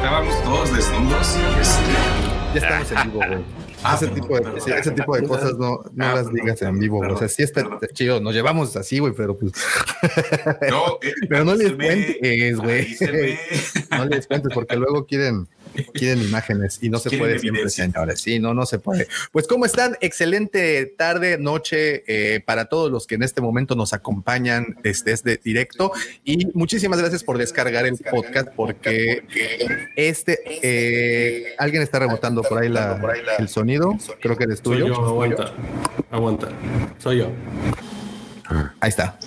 estábamos todos desnudos. Este... Ya estamos en vivo, güey. Ah, ese, tipo de, ese, tipo de cosas no, no ah, las digas en vivo, güey. O sea, sí está chido, nos llevamos así, güey, pero pues. No, eh, pero no les cuentes, güey. No les cuentes, porque luego quieren quieren imágenes y no se puede siempre, señores. Sí, no, no se puede. Pues, ¿cómo están? Excelente tarde, noche eh, para todos los que en este momento nos acompañan desde, este directo. Y muchísimas gracias por descargar el podcast, porque este eh, alguien está rebotando por ahí, la, el sonido. Creo que eres tuyo. Soy yo, aguanta, aguanta. Soy yo. Ahí está.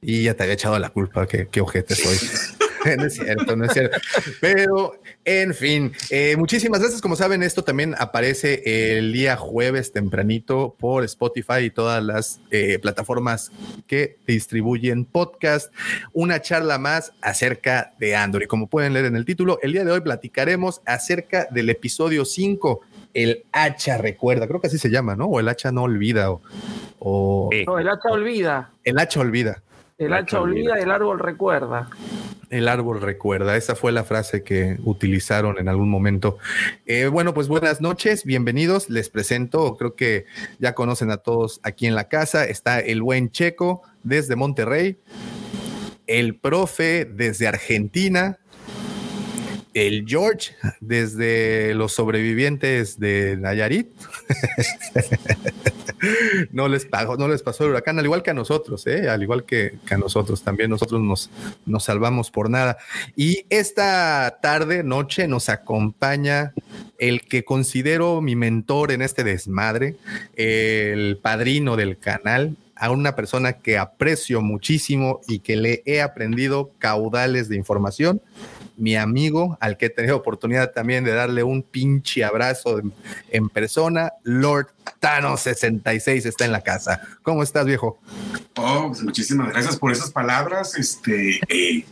Y ya te había echado la culpa, qué, qué ojete soy. no es cierto, no es cierto. Pero, en fin, eh, muchísimas gracias. Como saben, esto también aparece el día jueves tempranito por Spotify y todas las eh, plataformas que distribuyen podcast. Una charla más acerca de Android. Como pueden leer en el título, el día de hoy platicaremos acerca del episodio 5 el hacha recuerda, creo que así se llama, ¿no? O el hacha no olvida. O, No, el hacha olvida. El hacha olvida. El hacha olvida el árbol recuerda. El árbol recuerda, esa fue la frase que utilizaron en algún momento. Eh, bueno, pues buenas noches, bienvenidos. Les presento, creo que ya conocen a todos aquí en la casa. Está el buen Checo desde Monterrey, el profe desde Argentina, el George desde los sobrevivientes de Nayarit. no les pagó, no les pasó el huracán, al igual que a nosotros, ¿eh? al igual que, a nosotros, también nosotros nos, nos salvamos por nada. Y esta tarde, noche, nos acompaña el que considero mi mentor en este desmadre, el padrino del canal, a una persona que aprecio muchísimo y que le he aprendido caudales de información mi amigo, al que he tenido oportunidad también de darle un pinche abrazo en, persona, Lord Tano 66 está en la casa. ¿Cómo estás, viejo? Oh, pues muchísimas gracias por esas palabras. Este, eh,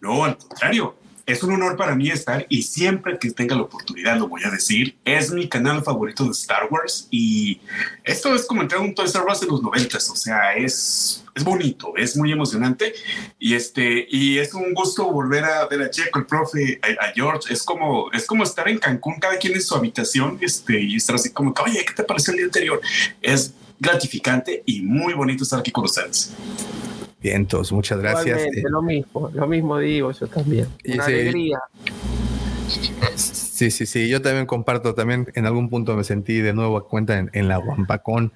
no, al contrario, es un honor para mí estar y siempre que tenga la oportunidad lo voy a decir. Es mi canal favorito de Star Wars y esto es como entrar a un Toy Star Wars en los noventas. O sea, es, es bonito, es muy emocionante y este y es un gusto volver a ver a Checo, el profe, a, George. Es como es como estar en Cancún, cada quien en su habitación este, y estar así como, oye, ¿qué te pareció el día anterior? Es gratificante y muy bonito estar aquí con ustedes. Vientos, muchas gracias. lo mismo, lo mismo digo yo también. Una alegría. Sí, sí, sí, yo también comparto, también en algún punto me sentí de nuevo a cuenta en, la Wampacón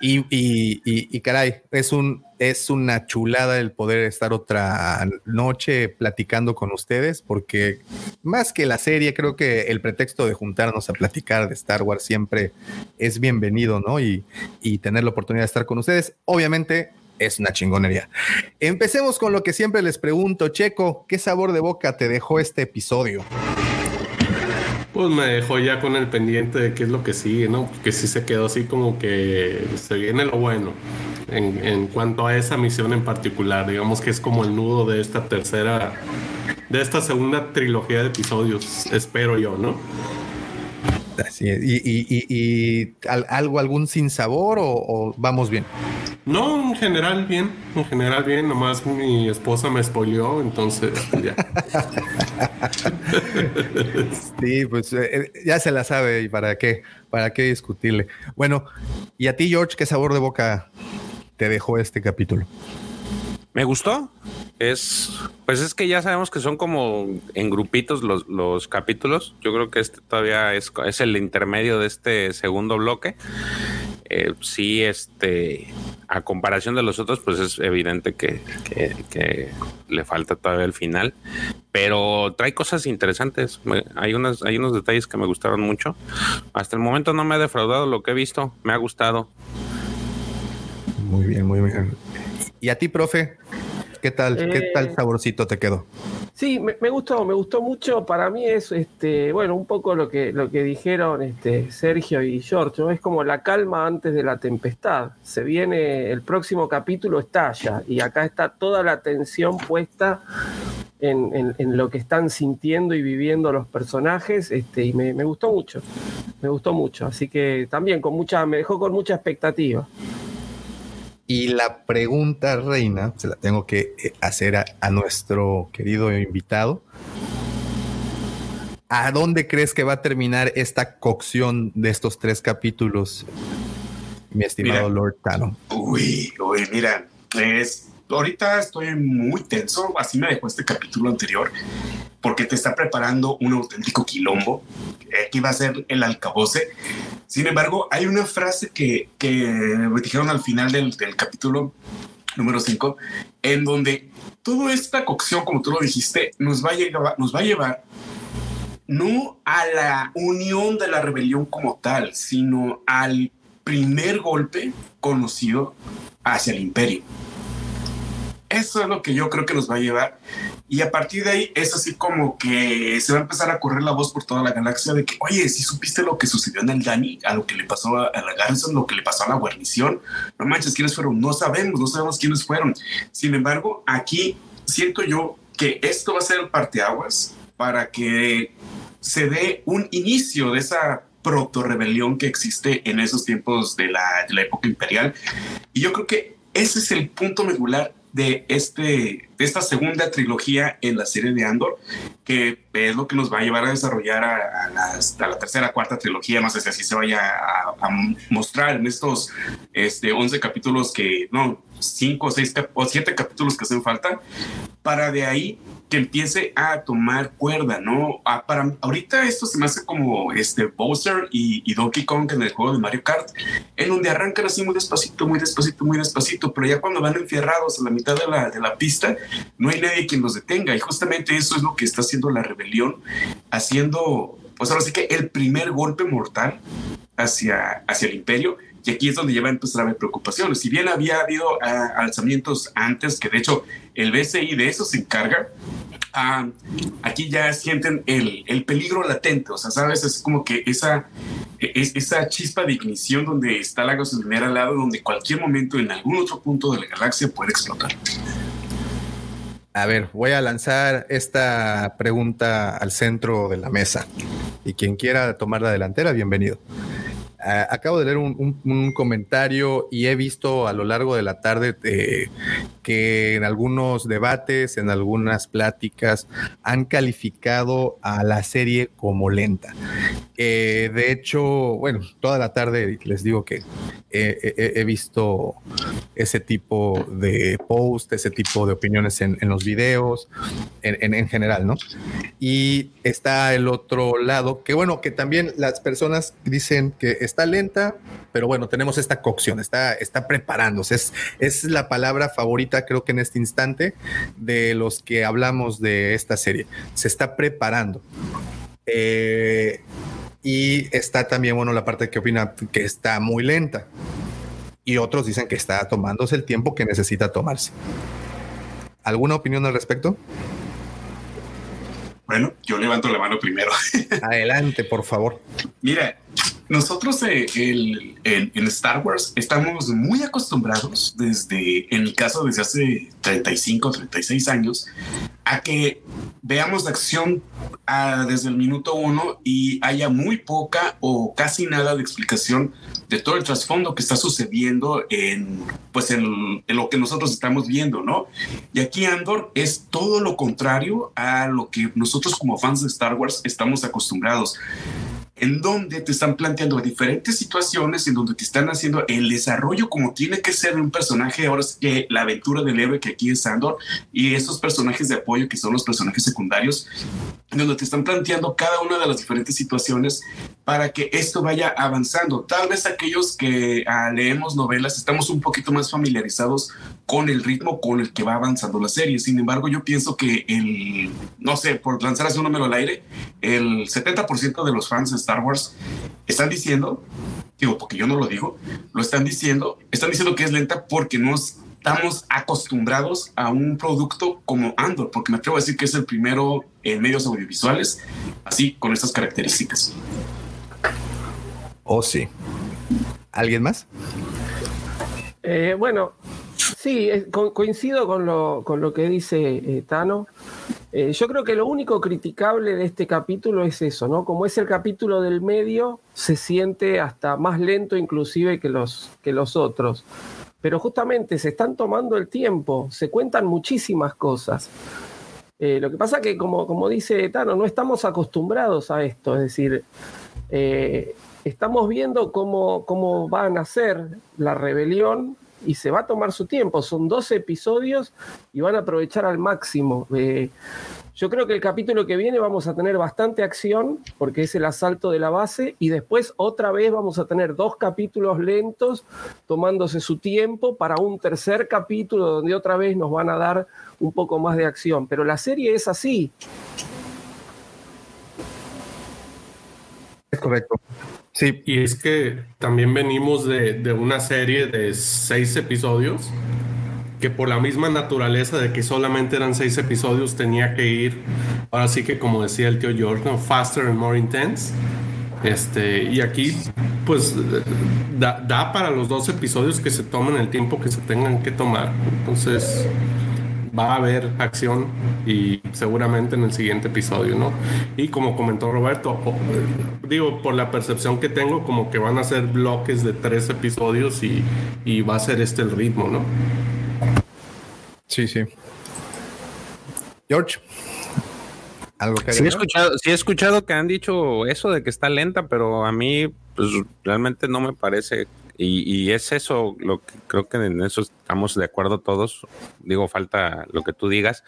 y, y, y, caray, es, un, es una chulada el poder estar otra noche platicando con ustedes, porque más que la serie, creo que el pretexto de juntarnos a platicar de Star Wars siempre es bienvenido, ¿no? Y, y tener la oportunidad de estar con ustedes. Obviamente, es una chingonería. Empecemos con lo que siempre les pregunto, Checo, ¿qué sabor de boca te dejó este episodio? Pues me dejó ya con el pendiente de qué es lo que sigue, ¿no? Porque sí se quedó así como que se viene lo bueno en, en cuanto a esa misión en particular. Digamos que es como el nudo de esta tercera, de esta segunda trilogía de episodios, espero yo, ¿no? Así es. ¿Y, y, y, algo, algún sin sabor o, vamos bien? No, en general bien, en general bien, nomás mi esposa me spoileó, entonces ya. sí, pues eh, eh, ya se la sabe y para qué, para qué discutirle. Bueno, ¿y a ti, George, qué sabor de boca te dejó este capítulo? Me gustó. Es, pues es que ya sabemos que son como en grupitos los, los capítulos. Yo creo que este todavía es, es el intermedio de este segundo bloque. Eh, sí, este, a comparación de los otros, pues es evidente que, que, le falta todavía el final, pero trae cosas interesantes. hay, unas, hay unos detalles que me gustaron mucho. Hasta el momento no me ha defraudado lo que he visto, me ha gustado. Muy bien, muy bien. ¿Y a ti, profe? ¿Qué tal? ¿Qué eh, tal saborcito te quedó? Sí, me, gustó, me gustó mucho. Para mí es, este, bueno, un poco lo que, lo que dijeron este, Sergio y George, es como la calma antes de la tempestad. Se viene, el próximo capítulo estalla y acá está toda la atención puesta en, lo que están sintiendo y viviendo los personajes, este, y me, me gustó mucho, me gustó mucho. Así que también con mucha, me dejó con mucha expectativa. Y la pregunta reina se la tengo que eh, hacer a, nuestro querido invitado. ¿A dónde crees que va a terminar esta cocción de estos tres capítulos, mi estimado Lord Tano? Uy, uy, mira, es ahorita estoy muy tenso, así me dejó este capítulo anterior, porque te está preparando un auténtico quilombo. Aquí va a ser el alcaboce. Sin embargo, hay una frase que, que me dijeron al final del, del capítulo número 5, en donde toda esta cocción, como tú lo dijiste, nos va a, llegar, nos va a llevar no a la unión de la rebelión como tal, sino al primer golpe conocido hacia el imperio. Eso es lo que yo creo que nos va a llevar. Y a partir de ahí es así como que se va a empezar a correr la voz por toda la galaxia de que, oye, si supiste lo que sucedió en el Dani, a lo que le pasó a, la Garrison, lo que le pasó a la guarnición, no manches, ¿quiénes fueron? No sabemos, no sabemos quiénes fueron. Sin embargo, aquí siento yo que esto va a ser el parteaguas para que se dé un inicio de esa proto-rebelión que existe en esos tiempos de la, de la época imperial. Y yo creo que ese es el punto medular de, este, de esta segunda trilogía en la serie de Andor, que es lo que nos va a llevar a desarrollar a, la tercera, cuarta trilogía, no sé si así se vaya a, mostrar en estos este, 11 capítulos que, no, 5, 6 o 7 capítulos que hacen falta, para de ahí que empiece a tomar cuerda, ¿no? Ah, para ahorita esto se me hace como este Bowser y, y, Donkey Kong en el juego de Mario Kart, en donde arrancan así muy despacito, muy despacito, muy despacito, pero ya cuando van enfierrados a la mitad de la, de la pista, no hay nadie quien los detenga. Y justamente eso es lo que está haciendo la rebelión, haciendo, pues ahora sí que el primer golpe mortal hacia, hacia el imperio y aquí es donde ya va a empezar a haber preocupaciones. Si bien había habido ah, alzamientos antes, que de hecho el BCI de eso se encarga, ah, aquí ya sienten el, el, peligro latente. O sea, sabes, es como que esa, es, esa chispa de ignición donde está la gasolinera al lado, donde cualquier momento en algún otro punto de la galaxia puede explotar. A ver, voy a lanzar esta pregunta al centro de la mesa y quien quiera tomar la delantera, bienvenido acabo de leer un, comentario y he visto a lo largo de la tarde eh, que en algunos debates, en algunas pláticas, han calificado a la serie como lenta. Eh, de hecho, bueno, toda la tarde les digo que he visto ese tipo de post, ese tipo de opiniones en, los videos, en, en, general, ¿no? Y está el otro lado, que bueno, que también las personas dicen que está lenta, pero bueno, tenemos esta cocción, está, está preparándose. Es, es la palabra favorita, creo que en este instante, de los que hablamos de esta serie. Se está preparando. Eh, y está también, bueno, la parte que opina que está muy lenta. Y otros dicen que está tomándose el tiempo que necesita tomarse. ¿Alguna opinión al respecto? Bueno, yo levanto la mano primero. Adelante, por favor. Mira, nosotros eh, en, Star Wars estamos muy acostumbrados desde, en mi caso, desde hace 35, 36 años, a que veamos acción ah, desde el minuto uno y haya muy poca o casi nada de explicación de todo el trasfondo que está sucediendo en, pues en, en, lo que nosotros estamos viendo, ¿no? Y aquí Andor es todo lo contrario a lo que nosotros como fans de Star Wars estamos acostumbrados en donde te están planteando diferentes situaciones, en donde te están haciendo el desarrollo como tiene que ser de un personaje, ahora es que la aventura del héroe que aquí es Sandor, y esos personajes de apoyo que son los personajes secundarios, en donde te están planteando cada una de las diferentes situaciones para que esto vaya avanzando. Tal vez aquellos que ah, leemos novelas estamos un poquito más familiarizados con el ritmo con el que va avanzando la serie. Sin embargo, yo pienso que el, no sé, por lanzar así un número al aire, el 70% de los fans de Star Wars están diciendo, digo, porque yo no lo digo, lo están diciendo, están diciendo que es lenta porque no estamos acostumbrados a un producto como Andor, porque me atrevo a decir que es el primero en medios audiovisuales, así, con estas características. Oh, sí. ¿Alguien más? Eh, bueno, sí, coincido con lo, con lo que dice eh, Tano. Eh, yo creo que lo único criticable de este capítulo es eso, ¿no? Como es el capítulo del medio, se siente hasta más lento inclusive que los, que los otros. Pero justamente se están tomando el tiempo, se cuentan muchísimas cosas. Eh, lo que pasa que, como, como dice Tano, no estamos acostumbrados a esto, es decir, eh, estamos viendo cómo, cómo va a nacer la rebelión y se va a tomar su tiempo. Son 12 episodios y van a aprovechar al máximo. Eh, yo creo que el capítulo que viene vamos a tener bastante acción porque es el asalto de la base y después otra vez vamos a tener dos capítulos lentos tomándose su tiempo para un tercer capítulo donde otra vez nos van a dar un poco más de acción. Pero la serie es así. Es correcto. Sí, y es que también venimos de, de una serie de seis episodios que por la misma naturaleza de que solamente eran seis episodios tenía que ir, ahora sí que como decía el tío George, ¿no? faster and more intense. Este, y aquí, pues, da, da, para los dos episodios que se tomen el tiempo que se tengan que tomar. Entonces, va a haber acción y seguramente en el siguiente episodio, ¿no? Y como comentó Roberto, digo, por la percepción que tengo, como que van a ser bloques de tres episodios y, y va a ser este el ritmo, ¿no? Sí, sí. George. ¿Algo que sí he, escuchado, sí he escuchado que han dicho eso de que está lenta, pero a mí pues realmente no me parece. Y, es eso lo que creo que en eso estamos de acuerdo todos. Digo, falta lo que tú digas,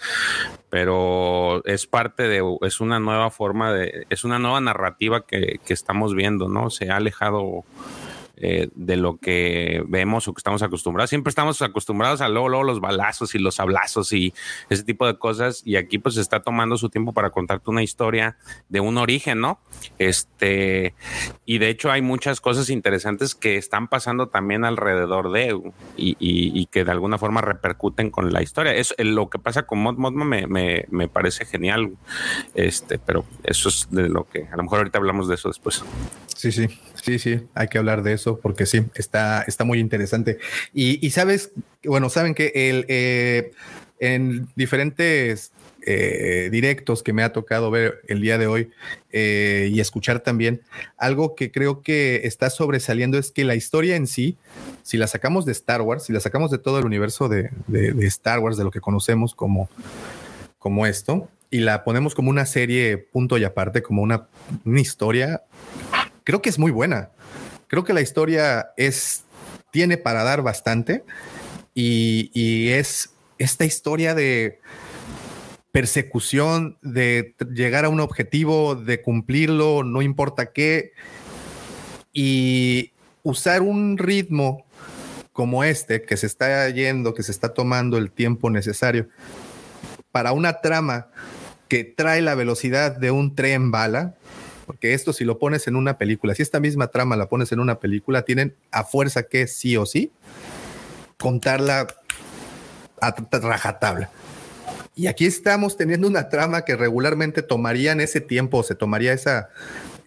pero es parte de, es una nueva forma de, es una nueva narrativa que, que estamos viendo, ¿no? Se ha alejado eh, de lo que vemos o que estamos acostumbrados. Siempre estamos acostumbrados a luego, luego los balazos y los hablazos y ese tipo de cosas. Y aquí pues está tomando su tiempo para contarte una historia de un origen, ¿no? Este, y de hecho hay muchas cosas interesantes que están pasando también alrededor de y, que de alguna forma repercuten con la historia. Es lo que pasa con Mod Modma me, me, me parece genial. Este, pero eso es de lo que a lo mejor ahorita hablamos de eso después. Sí, sí, sí, sí, hay que hablar de eso porque sí, está, está muy interesante. Y, sabes, bueno, saben que el, eh, en diferentes eh, directos que me ha tocado ver el día de hoy eh, y escuchar también, algo que creo que está sobresaliendo es que la historia en sí, si la sacamos de Star Wars, si la sacamos de todo el universo de, Star Wars, de lo que conocemos como, como esto, y la ponemos como una serie punto y aparte, como una, una historia, creo que es muy buena. Creo que la historia es, tiene para dar bastante y, es esta historia de persecución, de llegar a un objetivo, de cumplirlo, no importa qué, y usar un ritmo como este, que se está yendo, que se está tomando el tiempo necesario para una trama que trae la velocidad de un tren bala, porque esto si lo pones en una película, si esta misma trama la pones en una película, tienen a fuerza que sí o sí contarla a rajatabla. Y aquí estamos teniendo una trama que regularmente tomarían ese tiempo, se tomaría esa,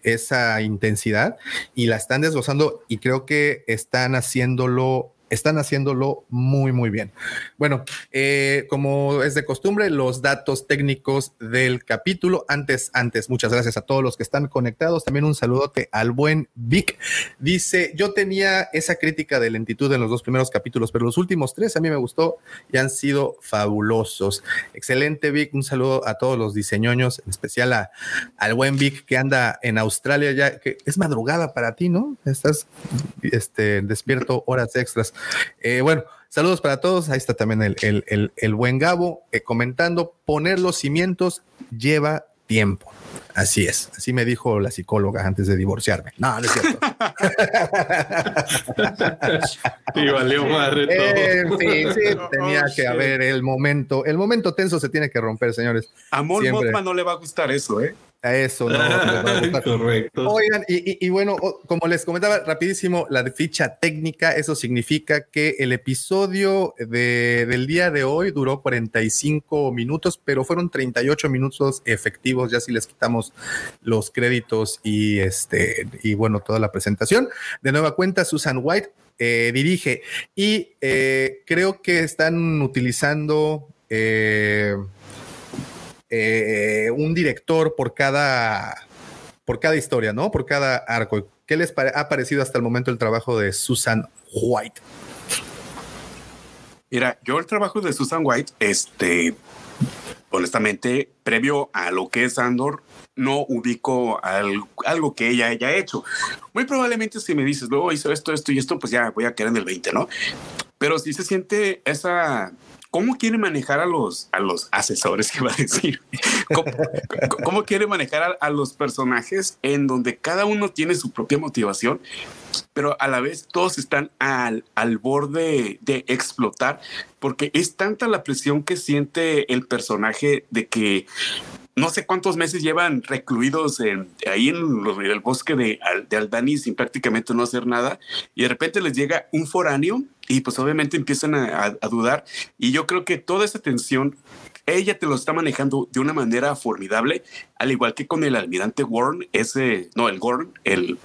esa intensidad y la están desglosando y creo que están haciéndolo están haciéndolo muy, muy bien. Bueno, eh, como es de costumbre, los datos técnicos del capítulo. Antes, antes, muchas gracias a todos los que están conectados. También un saludote al buen Vic. Dice, yo tenía esa crítica de lentitud en los dos primeros capítulos, pero los últimos tres a mí me gustó y han sido fabulosos. Excelente, Vic. Un saludo a todos los diseñoños, en especial a, al buen Vic que anda en Australia ya, que es madrugada para ti, ¿no? Estás este, despierto horas extras. Eh, bueno, saludos para todos. Ahí está también el, buen Gabo eh, comentando, poner los cimientos lleva tiempo. Así es, así me dijo la psicóloga antes de divorciarme. No, no es cierto. y valió madre todo. sí, sí, tenía que haber el momento, el momento tenso se tiene que romper, señores. A Mon no le va a gustar eso, ¿eh? A eso, no. Correcto. Oigan, y, bueno, como les comentaba rapidísimo, la ficha técnica, eso significa que el episodio de, del día de hoy duró 45 minutos, pero fueron 38 minutos efectivos, ya si les quitamos los créditos y este, y bueno, toda la presentación. De nueva cuenta, Susan White eh, dirige y eh, creo que están utilizando... Eh, eh, un director por cada, por cada historia, ¿no? Por cada arco. ¿Qué les ha parecido hasta el momento el trabajo de Susan White? Mira, yo el trabajo de Susan White, este, honestamente, previo a lo que es Andor, no ubico algo que ella haya hecho. Muy probablemente si me dices, luego hizo esto, esto y esto, pues ya voy a quedar en el 20, ¿no? Pero si se siente esa ¿Cómo quiere manejar a los, a los asesores que va a decir? ¿Cómo, quiere manejar a, los personajes en donde cada uno tiene su propia motivación, pero a la vez todos están al, al borde de explotar? Porque es tanta la presión que siente el personaje de que no sé cuántos meses llevan recluidos ahí en, el bosque de, de Aldani sin prácticamente no hacer nada y de repente les llega un foráneo y pues obviamente empiezan a, dudar y yo creo que toda esa tensión ella te lo está manejando de una manera formidable, al igual que con el almirante Warren, ese, no, el Gorn, el,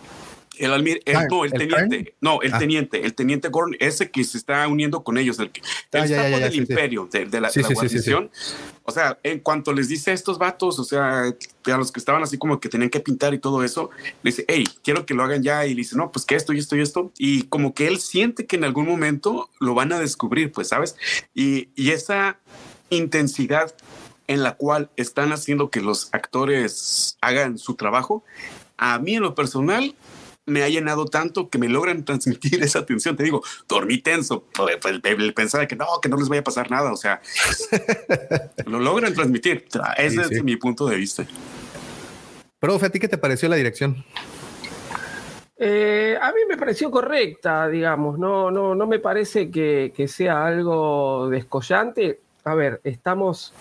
el, almir, no, el, teniente, no, el ah. teniente, el teniente Gorn, ese que se está uniendo con ellos, el que ah, está del imperio, de, la, guarnición. O sea, en cuanto les dice a estos vatos, o sea, a los que estaban así como que tenían que pintar y todo eso, le dice, hey, quiero que lo hagan ya. Y le dice, no, pues que esto y esto y esto. Y como que él siente que en algún momento lo van a descubrir, pues, ¿sabes? Y, y esa intensidad en la cual están haciendo que los actores hagan su trabajo, a mí en lo personal me ha llenado tanto que me logran transmitir esa tensión. Te digo, dormí tenso, pues, pensaba que no, que no les vaya a pasar nada. O sea, lo logran transmitir. Ese es mi punto de vista. Profe, ¿a ti qué te pareció la dirección? Eh, a mí me pareció correcta, digamos, no, no, no me parece que, que sea algo descollante. A ver, estamos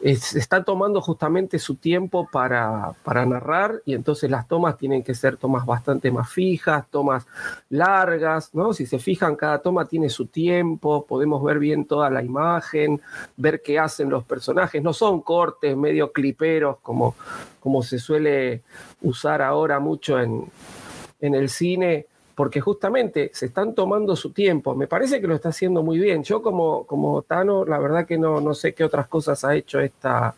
está tomando justamente su tiempo para, para, narrar y entonces las tomas tienen que ser tomas bastante más fijas, tomas largas, ¿no? Si se fijan, cada toma tiene su tiempo, podemos ver bien toda la imagen, ver qué hacen los personajes, no son cortes medio cliperos como, como se suele usar ahora mucho en, en el cine porque justamente se están tomando su tiempo. Me parece que lo está haciendo muy bien. Yo como, como Tano, la verdad que no, no sé qué otras cosas ha hecho esta,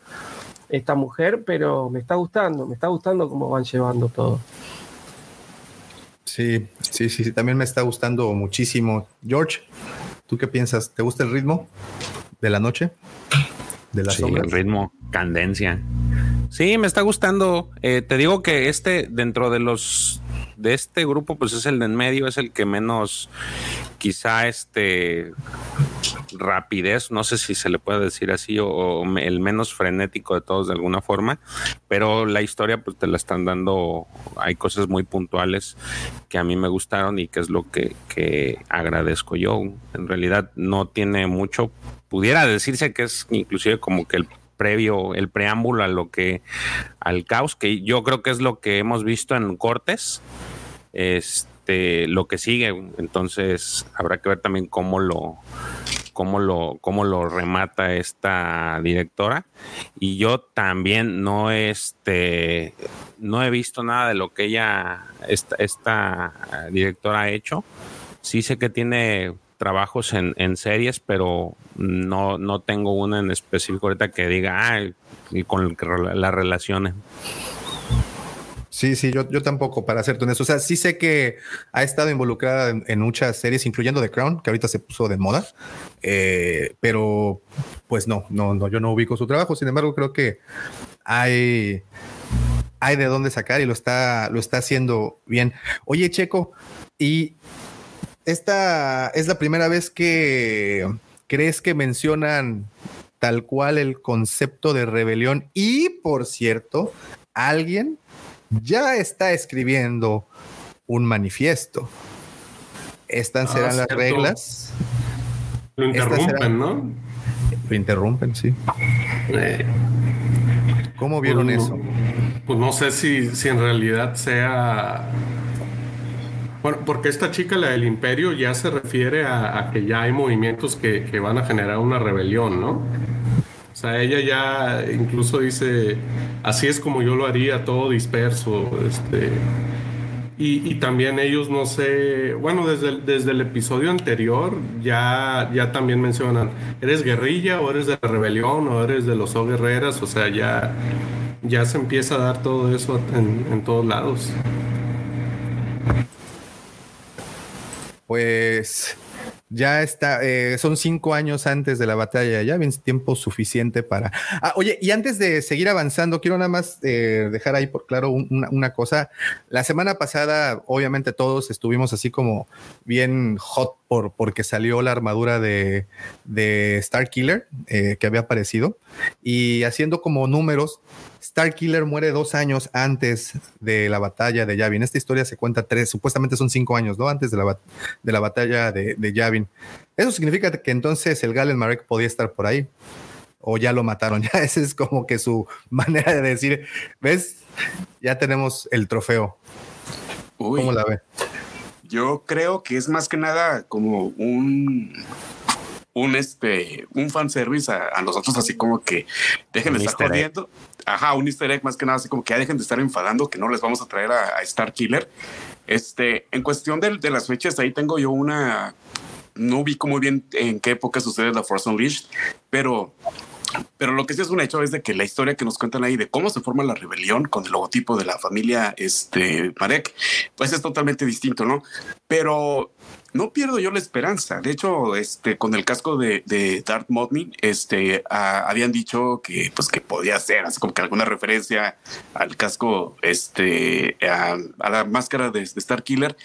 esta mujer, pero me está gustando, me está gustando cómo van llevando todo. Sí, sí, sí, también me está gustando muchísimo. George, ¿tú qué piensas? ¿Te gusta el ritmo de la noche? De la sí, el ritmo, candencia. Sí, me está gustando. Eh, te digo que este, dentro de los de este grupo, pues es el de en medio, es el que menos, quizá este rapidez, no sé si se le puede decir así, o, el menos frenético de todos de alguna forma, pero la historia pues te la están dando, hay cosas muy puntuales que a mí me gustaron y que es lo que, que agradezco yo. En realidad no tiene mucho, pudiera decirse que es inclusive como que el previo, el preámbulo a lo que, al caos, que yo creo que es lo que hemos visto en Cortes, este, lo que sigue. Entonces habrá que ver también cómo lo, cómo lo, cómo lo remata esta directora. Y yo también no, este, no he visto nada de lo que ella, esta, esta directora ha hecho. Sí sé que tiene trabajos en, en series, pero no, no tengo una en específico ahorita que diga, ah, y con las relaciones. Sí, sí, yo, yo tampoco, para ser honesto. O sea, sí sé que ha estado involucrada en, muchas series, incluyendo The Crown, que ahorita se puso de moda. Eh, pero, pues no, no, no, yo no ubico su trabajo. Sin embargo, creo que hay, hay de dónde sacar y lo está, lo está haciendo bien. Oye, Checo, y esta es la primera vez que crees que mencionan tal cual el concepto de rebelión y, por cierto, alguien ya está escribiendo un manifiesto. Estas ah, serán las reglas. Lo interrumpen, ¿no? Lo interrumpen, sí. Eh. ¿Cómo vieron pues eso? Pues no sé si, si en realidad sea bueno, porque esta chica, la del imperio, ya se refiere a, que ya hay movimientos que, van a generar una rebelión, ¿no? Sea, ella ya incluso dice, así es como yo lo haría, todo disperso, este... Y, también ellos, no sé, bueno, desde, desde el episodio anterior ya, ya también mencionan, ¿eres guerrilla o eres de la rebelión o eres de los O guerreras? O sea, ya, ya se empieza a dar todo eso en, en todos lados. Pues ya está, eh, son cinco años antes de la batalla, ya bien tiempo suficiente para... Ah, oye, y antes de seguir avanzando, quiero nada más eh, dejar ahí por claro una, cosa. La semana pasada, obviamente todos estuvimos así como bien hot por, porque salió la armadura de, de Star Killer eh, que había aparecido y haciendo como números Starkiller muere dos años antes de la batalla de Yavin. Esta historia se cuenta tres, supuestamente son cinco años, ¿no? Antes de la, de la batalla de, de, Yavin. Eso significa que entonces el Galen Marek podía estar por ahí. O ya lo mataron. Ya esa es como que su manera de decir, ¿ves? Ya tenemos el trofeo. ¿Cómo la ve? Yo creo que es más que nada como un un este un fanservice a, a nosotros así como que dejen de estar jodiendo ajá, un easter egg más que nada, así como que ya dejen de estar enfadando que no les vamos a traer a, Star Killer. Este, en cuestión de, de, las fechas, ahí tengo yo una, no vi muy bien en qué época sucede la Force Unleashed, pero pero lo que sí es un hecho es de que la historia que nos cuentan ahí de cómo se forma la rebelión con el logotipo de la familia este Marek, pues es totalmente distinto, ¿no? Pero no pierdo yo la esperanza. De hecho, este, con el casco de, de Darth Modmin, este, habían dicho que, pues, que podía ser, así como que alguna referencia al casco, este, a, la máscara de, Star Killer.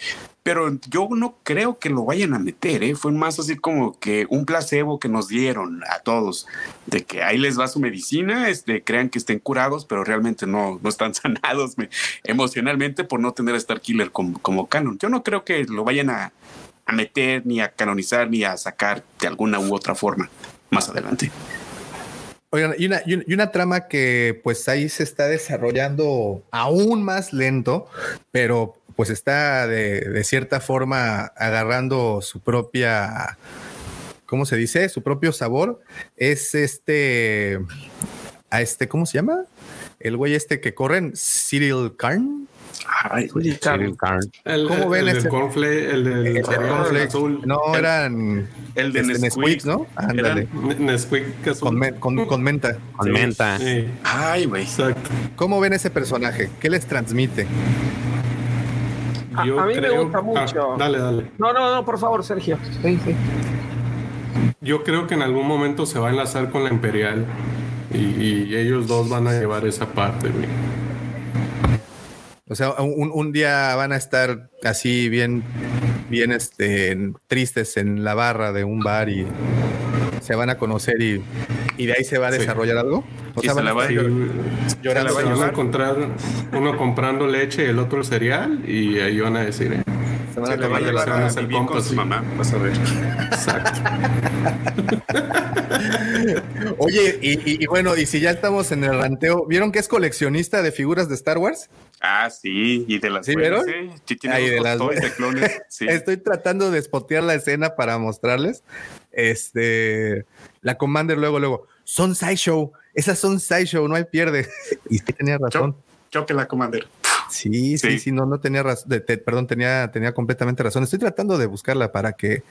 Pero yo no creo que lo vayan a meter, ¿eh? Fue más así como que un placebo que nos dieron a todos, de que ahí les va su medicina, este, crean que estén curados, pero realmente no, no están sanados emocionalmente por no tener a Star Killer como, como canon. Yo no creo que lo vayan a, a meter, ni a canonizar, ni a sacar de alguna u otra forma más adelante. Oigan, y una, y una, trama que pues ahí se está desarrollando aún más lento, pero pues está de, de cierta forma agarrando su propia, ¿cómo se dice? Su propio sabor. Es este, a este, ¿cómo se llama? El güey este que corren, Cyril Karn. Ay, El, ¿Cómo ven el ese? Cornflake, el del el azul. No, eran el de este, Nesquik, ¿no? Ándale. Nesquik con, con, con, menta. Con menta. Ay, güey. ¿Cómo ven ese personaje? ¿Qué les transmite? Yo a, mí me gusta mucho. Ah, dale, dale. No, no, no, por favor, Sergio. Sí, sí. Yo creo que en algún momento se va a enlazar con la Imperial y, y ellos dos van a llevar esa parte, güey. O sea, un, un, día van a estar así bien, bien este, tristes en la barra de un bar y se van a conocer y, y de ahí se va a desarrollar algo. O sea, van, a estar llorando. Se van a encontrar uno comprando leche y el otro cereal y ahí van a decir, eh, se van a tomar de la a bien con su mamá, vas a ver. Exacto. Oye, y, y, bueno, y si ya estamos en el ranteo, ¿vieron que es coleccionista de figuras de Star Wars? Ah, sí, y de las ¿Sí vieron? Sí, tiene Ahí de las de clones. Sí. Estoy tratando de spotear la escena para mostrarles. Este, la Commander luego, luego, son Sideshow, esas son Sideshow, no hay pierde. y sí tenía razón. Choque la Commander. Sí, sí, sí, no, no tenía razón, perdón, tenía, tenía completamente razón. Estoy tratando de buscarla para que,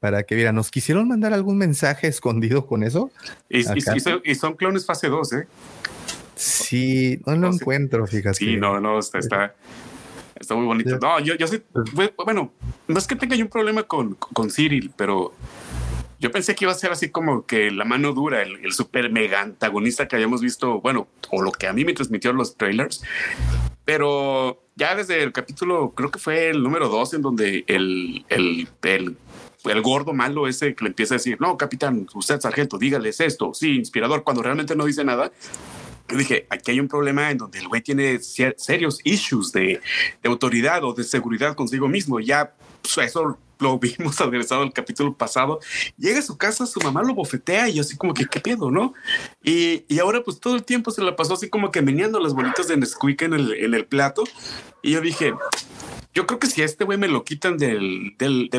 para que mira, ¿nos quisieron mandar algún mensaje escondido con eso? Y, son, clones fase 2, ¿eh? Sí, no lo encuentro, fíjate. Sí, no, no, está, está, muy bonito. No, yo, yo sí, bueno, no es que tenga yo un problema con, con Cyril, pero yo pensé que iba a ser así como que la mano dura, el, el super mega antagonista que habíamos visto, bueno, o lo que a mí me transmitieron los trailers, pero ya desde el capítulo, creo que fue el número dos, en donde el, el, el, el gordo malo ese que le empieza a decir, no, capitán, usted sargento, dígales esto, sí, inspirador, cuando realmente no dice nada. Yo dije, aquí hay un problema en donde el güey tiene serios issues de, de autoridad o de seguridad consigo mismo. Ya eso lo vimos adversado el capítulo pasado, llega a su casa, su mamá lo bofetea y así como que, ¿qué pedo, no? Y, y ahora pues todo el tiempo se la pasó así como que meneando las bolitas de Nesquik en el, en el plato. Y yo dije, yo creo que si a este güey me lo quitan del, del,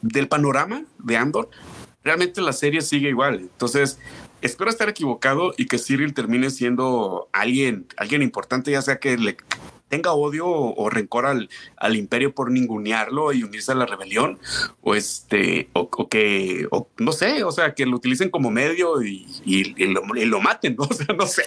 del panorama de Andor, realmente la serie sigue igual. Entonces, espero estar equivocado y que Cyril termine siendo alguien, alguien importante, ya sea que le tenga odio o, rencor al, al, imperio por ningunearlo y unirse a la rebelión, o este, o, que, o, no sé, o sea, que lo utilicen como medio y, y, lo, maten, ¿no? O sea, no sé.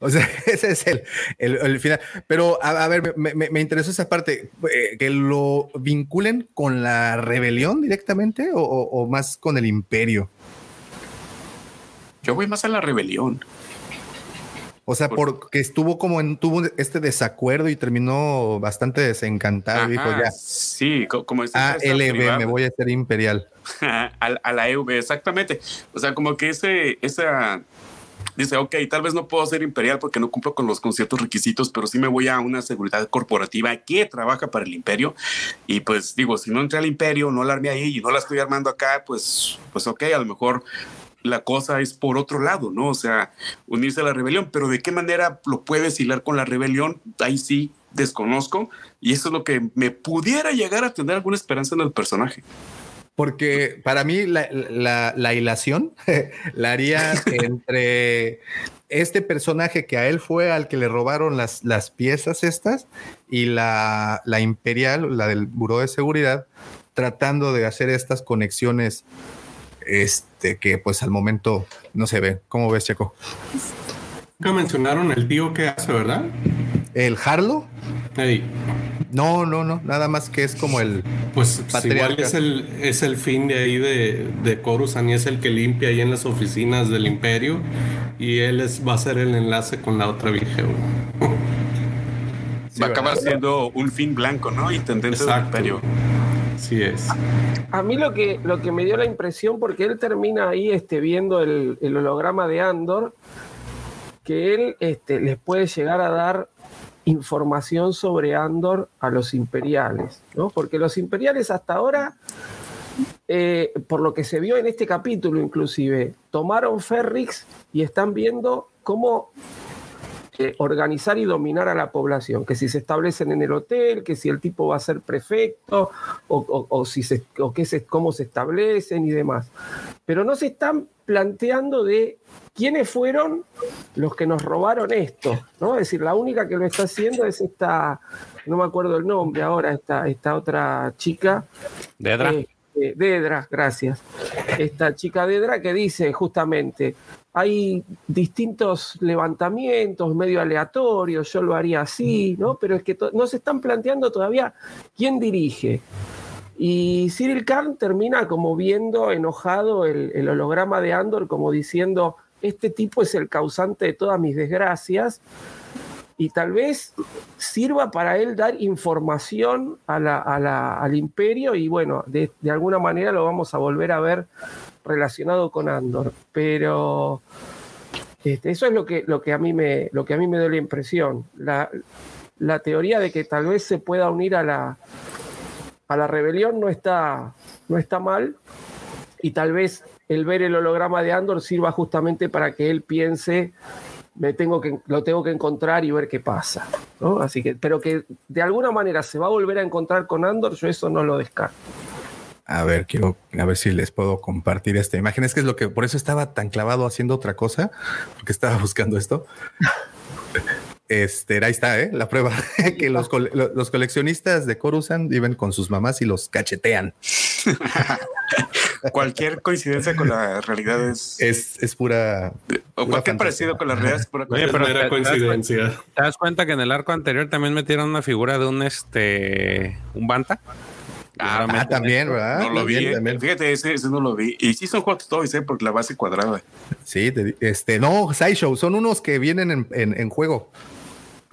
O sea, ese es el, el, final. Pero, a, ver, me, me, interesó esa parte, eh, que lo vinculen con la rebelión directamente o, o más con el imperio. Yo voy más a la rebelión. O sea, porque estuvo como en, tuvo este desacuerdo y terminó bastante desencantado. dijo ya. Sí, como es. ALB, me voy a hacer imperial. a, la EV, exactamente. O sea, como que ese, esa. Dice, ok, tal vez no puedo ser imperial porque no cumplo con los conciertos requisitos, pero sí me voy a una seguridad corporativa que trabaja para el imperio. Y pues digo, si no entré al imperio, no la armé ahí y no la estoy armando acá, pues, pues ok, a lo mejor la cosa es por otro lado, ¿no? O sea, unirse a la rebelión, pero de qué manera lo puedes hilar con la rebelión, ahí sí desconozco, y eso es lo que me pudiera llegar a tener alguna esperanza en el personaje. Porque para mí la, la, hilación la haría entre este personaje que a él fue al que le robaron las, las piezas estas y la, la imperial, la del Buró de Seguridad, tratando de hacer estas conexiones este, que pues al momento no se ve. ¿Cómo ves, Checo? Nunca mencionaron el tío que hace, ¿verdad? ¿El Harlow? No, no, no, nada más que es como el. Pues, pues igual es el, es el fin de ahí de, de Coruscant y es el que limpia ahí en las oficinas del Imperio y él es, va a ser el enlace con la otra vieja. va a acabar siendo un fin blanco, ¿no? Intendente del Imperio. Sí es. A mí lo que, lo que me dio la impresión, porque él termina ahí este, viendo el, holograma de Andor, que él este, les puede llegar a dar información sobre Andor a los imperiales, ¿no? Porque los imperiales hasta ahora, eh, por lo que se vio en este capítulo inclusive, tomaron Ferrix y están viendo cómo organizar y dominar a la población, que si se establecen en el hotel, que si el tipo va a ser prefecto, o, si se, se, cómo se establecen y demás. Pero no se están planteando de quiénes fueron los que nos robaron esto, ¿no? Es decir, la única que lo está haciendo es esta, no me acuerdo el nombre ahora, esta, esta otra chica. Dedra. Eh, eh, Dedra, gracias. Esta chica Dedra que dice justamente, hay distintos levantamientos medio aleatorios, yo lo haría así, ¿no? Pero es que no se están planteando todavía quién dirige. Y Cyril Khan termina como viendo enojado el, holograma de Andor, como diciendo, este tipo es el causante de todas mis desgracias, y tal vez sirva para él dar información al imperio y bueno, de, de, alguna manera lo vamos a volver a ver relacionado con Andor, pero este, eso es lo que, lo, que a mí me, lo que a mí me dio la impresión. La, la teoría de que tal vez se pueda unir a la, a la rebelión no está, no está mal y tal vez el ver el holograma de Andor sirva justamente para que él piense me tengo que, lo tengo que encontrar y ver qué pasa. Así que, pero que de alguna manera se va a volver a encontrar con Andor, yo eso no lo descarto. A ver, quiero a ver si les puedo compartir esta imagen. Es que es lo que por eso estaba tan clavado haciendo otra cosa, porque estaba buscando esto. Este, ahí está, ¿eh? la prueba que los, coleccionistas de Coruscant viven con sus mamás y los cachetean. cualquier coincidencia con la realidad es. Es, pura. O cualquier parecido con la realidad es pura coincidencia. ¿Te das cuenta que en el arco anterior también metieron una figura de un este un banta? Ah, ah también, ¿verdad? No lo vi. Eh. Fíjate, ese, ese, no lo vi. Y sí son Hot Toys, ¿eh? Porque la base cuadrada. Sí, este, no, Sideshow, son unos que vienen en, en, juego.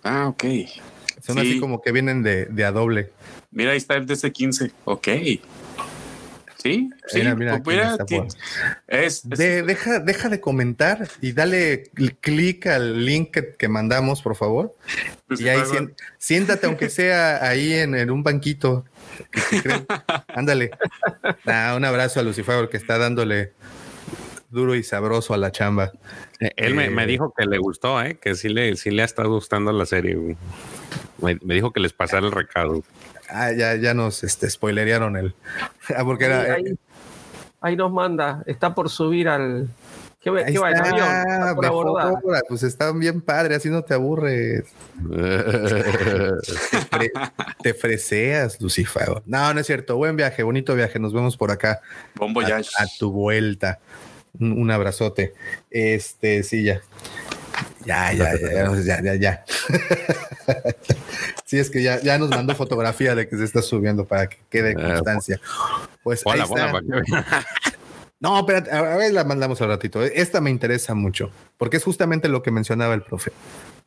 Ah, ok. Son así como que vienen de, de, a doble. Mira, ahí está el DC-15. Ok. Sí, sí, mira, mira, pues es, deja, deja de comentar y dale clic al link que, mandamos, por favor. Pues y ahí siéntate, aunque sea ahí en, en un banquito. Ándale. un abrazo a Lucifer que está dándole duro y sabroso a la chamba. Eh, él me, eh, dijo que le gustó, ¿eh? que sí le, sí le ha estado gustando la serie. Me, dijo que les pasara el recado. Ah, ya, ya nos este, spoilerearon el. Ah, porque era. Ahí, ahí, nos manda, está por subir al, ¿Qué, qué va avión? Por pues están bien padre, así no te aburres. te, freseas, Lucifer. No, no es cierto. Buen viaje, bonito viaje. Nos vemos por acá. Bombo a, a tu vuelta. Un, abrazote. Este, sí, ya. Ya, ya, ya, ya, ya, sí, es que ya, ya nos mandó fotografía de que se está subiendo para que quede ah, constancia. Pues ahí está. No, espérate, a ver, la mandamos al ratito. Esta me interesa mucho, porque es justamente lo que mencionaba el profe.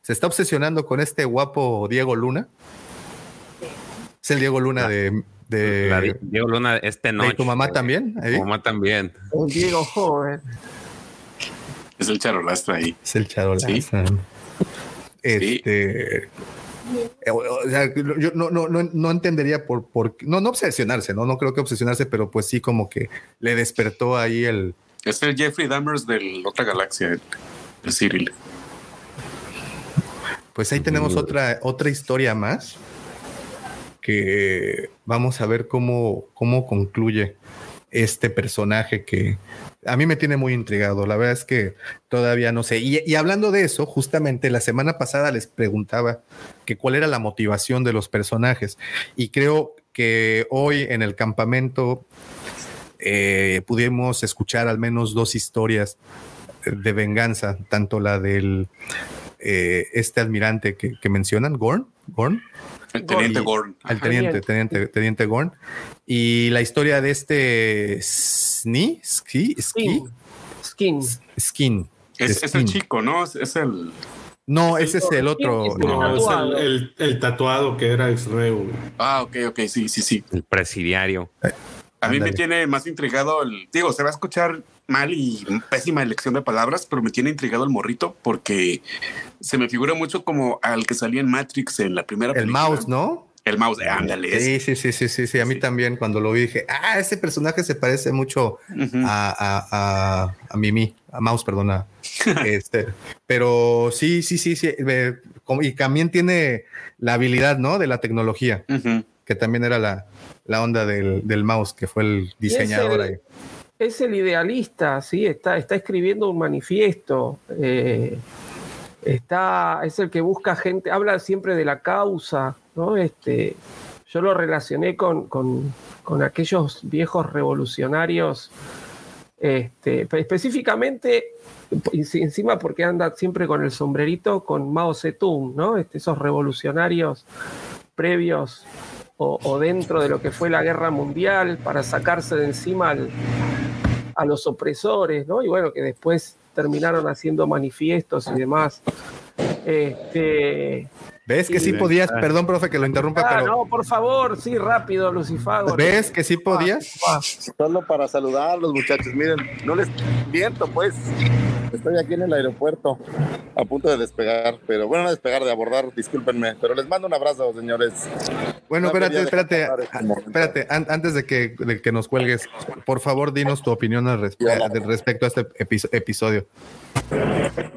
Se está obsesionando con este guapo Diego Luna. Es el Diego Luna de, Diego Luna este noche. ¿Y tu mamá también? Tu mamá también. Un Diego joven. Es el charolastra ahí. Es el charolastra. Este. Eh, o sea, yo no, no, no, entendería por, por no, no obsesionarse, ¿no? No creo que obsesionarse, pero pues sí como que le despertó ahí el... Es el Jeffrey Dahmers de la otra galaxia, el Cyril. Pues ahí tenemos otra, otra historia más que vamos a ver cómo, cómo concluye este personaje que a mí me tiene muy intrigado. La verdad es que todavía no sé. Y, hablando de eso, justamente la semana pasada les preguntaba que cuál era la motivación de los personajes. Y creo que hoy en el campamento eh, pudimos escuchar al menos dos historias de venganza, tanto la del eh, este admirante que, mencionan, Gorn, Gorn, el teniente Gorn. El teniente, teniente, teniente Gorn. Y la historia de este Sni, Ski, Skin. Skin. Skin. Es, el chico, ¿no? Es el. No, ese es el otro. No, es el, tatuado que era Israel. Ah, ok, ok, sí, sí, sí. El presidiario. A mí me tiene más intrigado el. Digo, se va a escuchar mal y pésima elección de palabras, pero me tiene intrigado el morrito porque se me figura mucho como al que salía en Matrix en la primera El mouse, ¿no? El mouse, de ándale. Sí, sí, sí, sí, sí, sí. A mí también cuando lo vi dije, ah, ese personaje se parece mucho a, a, a, Mimi, a Mouse, perdona. este, pero sí, sí, sí, sí. y también tiene la habilidad, ¿no? De la tecnología, que también era la, la onda del, del, mouse, que fue el diseñador ahí es el idealista, ¿sí? está, está escribiendo un manifiesto, eh, está, es el que busca gente, habla siempre de la causa, ¿no? Este, yo lo relacioné con, con, con aquellos viejos revolucionarios, este, específicamente, encima porque anda siempre con el sombrerito, con Mao Zedong, ¿no? Este, esos revolucionarios previos o, dentro de lo que fue la guerra mundial para sacarse de encima a los opresores, ¿no? Y bueno, que después terminaron haciendo manifiestos y demás. Este, ¿Ves que sí podías? Perdón, profe, que lo interrumpa, ah, pero. No, por favor, sí, rápido, Lucifago. ¿Ves que sí podías? Solo para saludarlos, muchachos. Miren, no les miento, pues. Estoy aquí en el aeropuerto, a punto de despegar, pero bueno, no despegar, de abordar, discúlpenme, pero les mando un abrazo, señores. Bueno, espérate, espérate, este espérate, antes de que, que, nos cuelgues, por favor, dinos tu opinión al respecto a este episodio.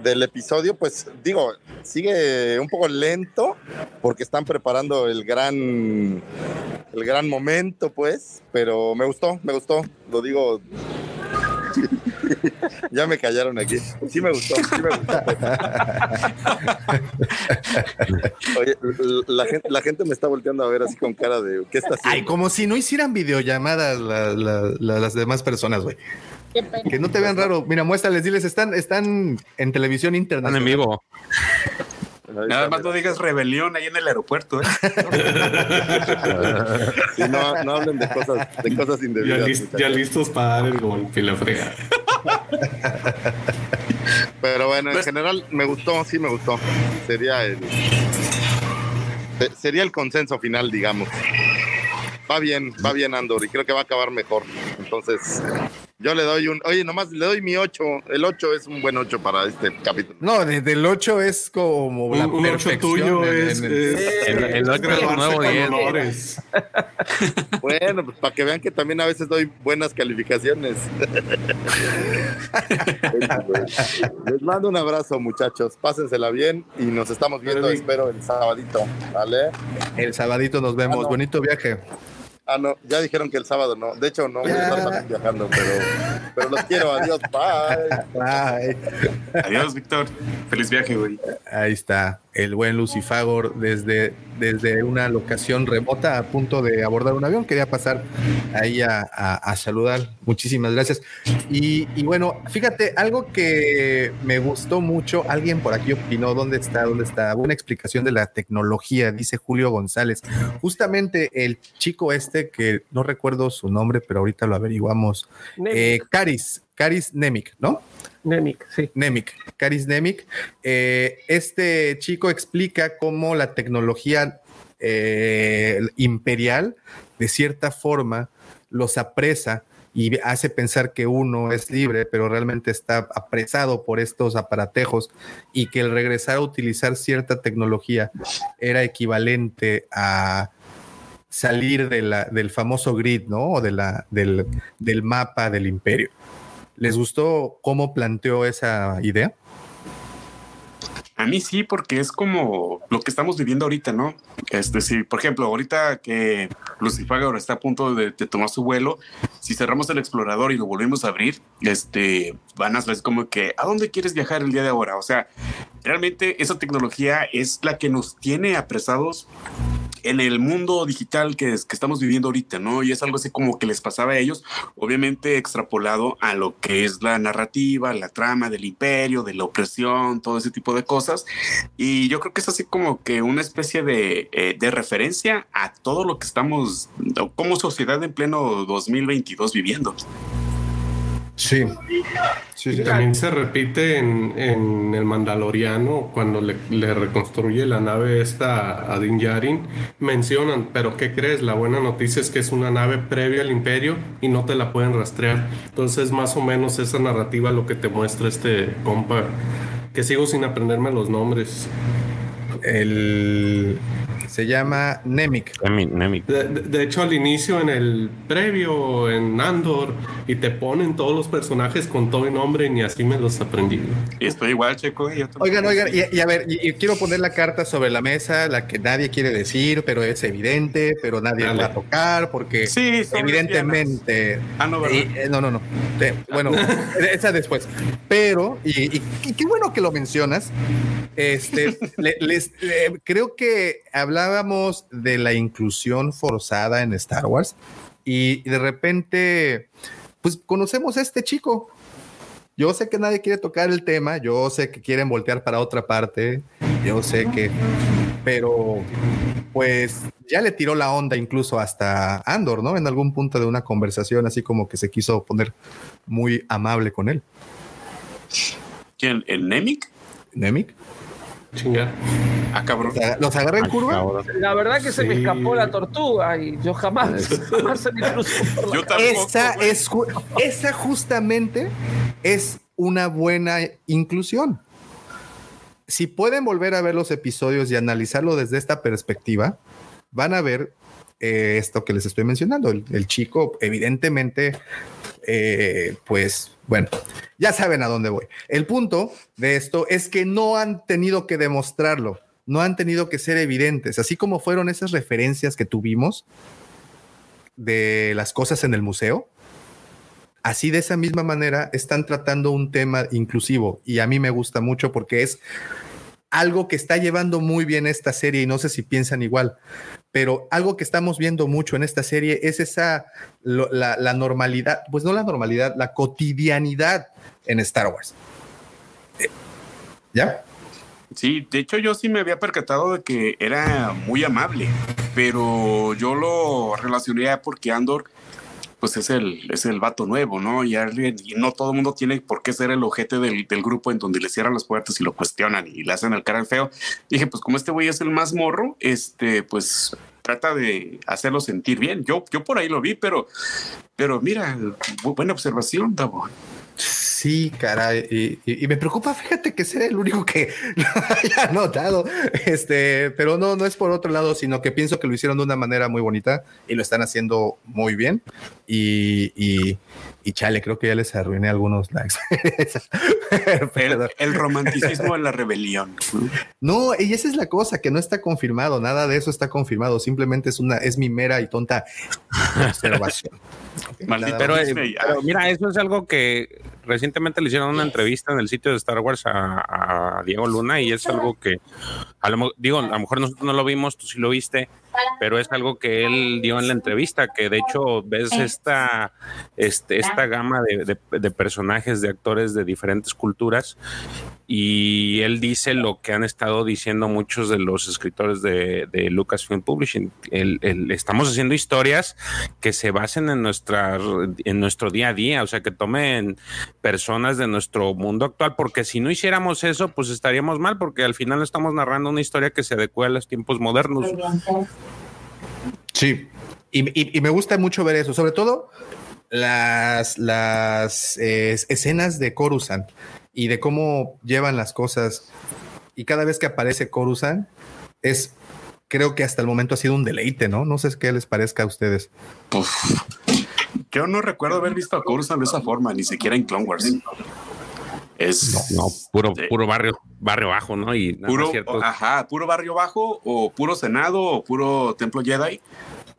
Del episodio, pues digo, sigue un poco lento porque están preparando el gran, el gran momento, pues, pero me gustó, me gustó, lo digo ya me callaron aquí. Sí me gustó, sí me gustó. Oye, la gente, la gente me está volteando a ver así con cara de ¿qué está haciendo? Ay, como si no hicieran videollamadas las demás personas, güey. Que no te vean raro. Mira, muéstrales, diles, están, están en televisión internacional. en vivo. Nada más no digas rebelión ahí en el aeropuerto. ¿eh? no, no, hablen de cosas, de cosas indebidas. Ya, listos para dar el golpe y la frega. Pero bueno, en pues- general me gustó, sí me gustó. Sería el, sería el consenso final, digamos. Va bien, va bien Andor y creo que va a acabar mejor. Entonces, yo le doy un, oye, nomás le doy mi 8. El 8 es un buen 8 para este capítulo. No, desde el 8 es como la un, 8 tuyo es, el, 8 es nuevo 10. bueno, pues para que vean que también a veces doy buenas calificaciones. Les mando un abrazo, muchachos. Pásensela bien y nos estamos viendo, espero, el sabadito. ¿Vale? El sabadito nos vemos. Ah, Bonito viaje. Ah, no, ya dijeron que el sábado no. De hecho, no voy a estar viajando, pero, Pero los quiero. Adiós. Bye. Bye. Adiós, Víctor. Feliz viaje, güey. Ahí está el buen Lucifagor desde, desde una locación remota a punto de abordar un avión. Quería pasar ahí a, saludar. Muchísimas gracias. Y, y, bueno, fíjate, algo que me gustó mucho, alguien por aquí opinó, ¿dónde está? ¿Dónde está? Una explicación de la tecnología, dice Julio González. Justamente el chico este, que no recuerdo su nombre, pero ahorita lo averiguamos, eh, Caris, Caris Nemic, ¿no? Nemic, sí. Nemic, Caris Nemic. Eh, este chico explica cómo la tecnología eh, imperial, de cierta forma, los apresa y hace pensar que uno es libre, pero realmente está apresado por estos aparatejos y que el regresar a utilizar cierta tecnología era equivalente a salir del famoso grid, ¿no? O de la, del, del mapa del imperio. ¿Les gustó cómo planteó esa idea? A mí sí, porque es como lo que estamos viviendo ahorita, ¿no? Es decir, por ejemplo, ahorita que Lucifer está a punto de, tomar su vuelo, si cerramos el explorador y lo volvemos a abrir, este, van a ser como que, ¿a dónde quieres viajar el día de ahora? O sea, realmente esa tecnología es la que nos tiene apresados en el mundo digital que, estamos viviendo ahorita, ¿no? Y es algo así como que les pasaba a ellos, obviamente extrapolado a lo que es la narrativa, la trama del imperio, de la opresión, todo ese tipo de cosas. Y yo creo que es así como que una especie de, eh, de referencia a todo lo que estamos como sociedad en pleno 2022 viviendo. Sí. También se repite en, el Mandaloriano, cuando le, reconstruye la nave esta a Din Djarin, mencionan, pero ¿qué crees? La buena noticia es que es una nave previa al Imperio y no te la pueden rastrear. Entonces, más o menos esa narrativa lo que te muestra este compa, que sigo sin aprenderme los nombres. El se llama Nemic. De, hecho, al inicio, en el previo, en Andor, y te ponen todos los personajes con todo el nombre, y ni así me los aprendí. Y estoy igual, Checo. oigan, oigan, y, a ver, y, quiero poner la carta sobre la mesa, la que nadie quiere decir, pero es evidente, pero nadie va a tocar, porque sí, evidentemente. Ah, no, ¿verdad? Eh, no, no, no. bueno, esa después. Pero, y, qué bueno que lo mencionas. Este, les, creo que hablar hablábamos de la inclusión forzada en Star Wars y de repente, pues conocemos a este chico. Yo sé que nadie quiere tocar el tema, yo sé que quieren voltear para otra parte, yo sé que, pero pues ya le tiró la onda incluso hasta Andor, ¿no? En algún punto de una conversación, así como que se quiso poner muy amable con él. ¿Quién? ¿El Nemic? ¿Nemic? Chinga. Ah, cabrón. ¿Los agarré en curva? La verdad que se me escapó la tortuga y yo jamás, jamás se me cruzó yo esa, es, esa justamente es una buena inclusión. Si pueden volver a ver los episodios y analizarlo desde esta perspectiva, van a ver eh, esto que les estoy mencionando. El, chico, evidentemente, eh, pues bueno, ya saben a dónde voy. El punto de esto es que no han tenido que demostrarlo, no han tenido que ser evidentes, así como fueron esas referencias que tuvimos de las cosas en el museo. Así de esa misma manera están tratando un tema inclusivo y a mí me gusta mucho porque es algo que está llevando muy bien esta serie y no sé si piensan igual pero algo que estamos viendo mucho en esta serie es esa, la, normalidad, pues no la normalidad, la cotidianidad en Star Wars. ¿Ya? Sí, de hecho yo sí me había percatado de que era muy amable, pero yo lo relacioné porque Andor pues es el, es el vato nuevo, ¿no? Y, y no todo el mundo tiene por qué ser el ojete del, del, grupo en donde le cierran las puertas y lo cuestionan y le hacen el cara al feo. dije, pues como este güey es el más morro, este, pues trata de hacerlo sentir bien. Yo, yo por ahí lo vi, pero, pero mira, buena observación, Davo. Sí, caray, y, me preocupa, fíjate que sea el único que lo haya notado, este, pero no, no es por otro lado, sino que pienso que lo hicieron de una manera muy bonita y lo están haciendo muy bien y, y, y chale, creo que ya les arruiné algunos likes. el, el, romanticismo de la rebelión. No, y esa es la cosa, que no está confirmado, nada de eso está confirmado, simplemente es una, es mi mera y tonta observación. pero, mira, eso es algo que recientemente le hicieron una entrevista en el sitio de Star Wars a, Diego Luna y es algo que, a lo, digo, a lo mejor nosotros no lo vimos, tú sí lo viste, pero es algo que él dio en la entrevista, que de hecho ves esta, este, esta gama de, de, personajes, de actores de diferentes culturas y él dice lo que han estado diciendo muchos de los escritores de, de Lucasfilm Publishing. El, estamos haciendo historias que se basen en, nuestra, en nuestro día a día, o sea, que tomen personas de nuestro mundo actual, porque si no hiciéramos eso, pues estaríamos mal, porque al final estamos narrando una historia que se adecua a los tiempos modernos. Sí, y, me gusta mucho ver eso, sobre todo las, las eh, escenas de Coruscant y de cómo llevan las cosas. Y cada vez que aparece Coruscant, es, creo que hasta el momento ha sido un deleite, ¿no? No sé qué les parezca a ustedes. yo no recuerdo haber visto a Coruscant de esa forma, ni siquiera en Clone Wars. Es no, puro, puro barrio, barrio bajo, ¿no? Y puro, ajá, puro barrio bajo, o puro senado, o puro templo Jedi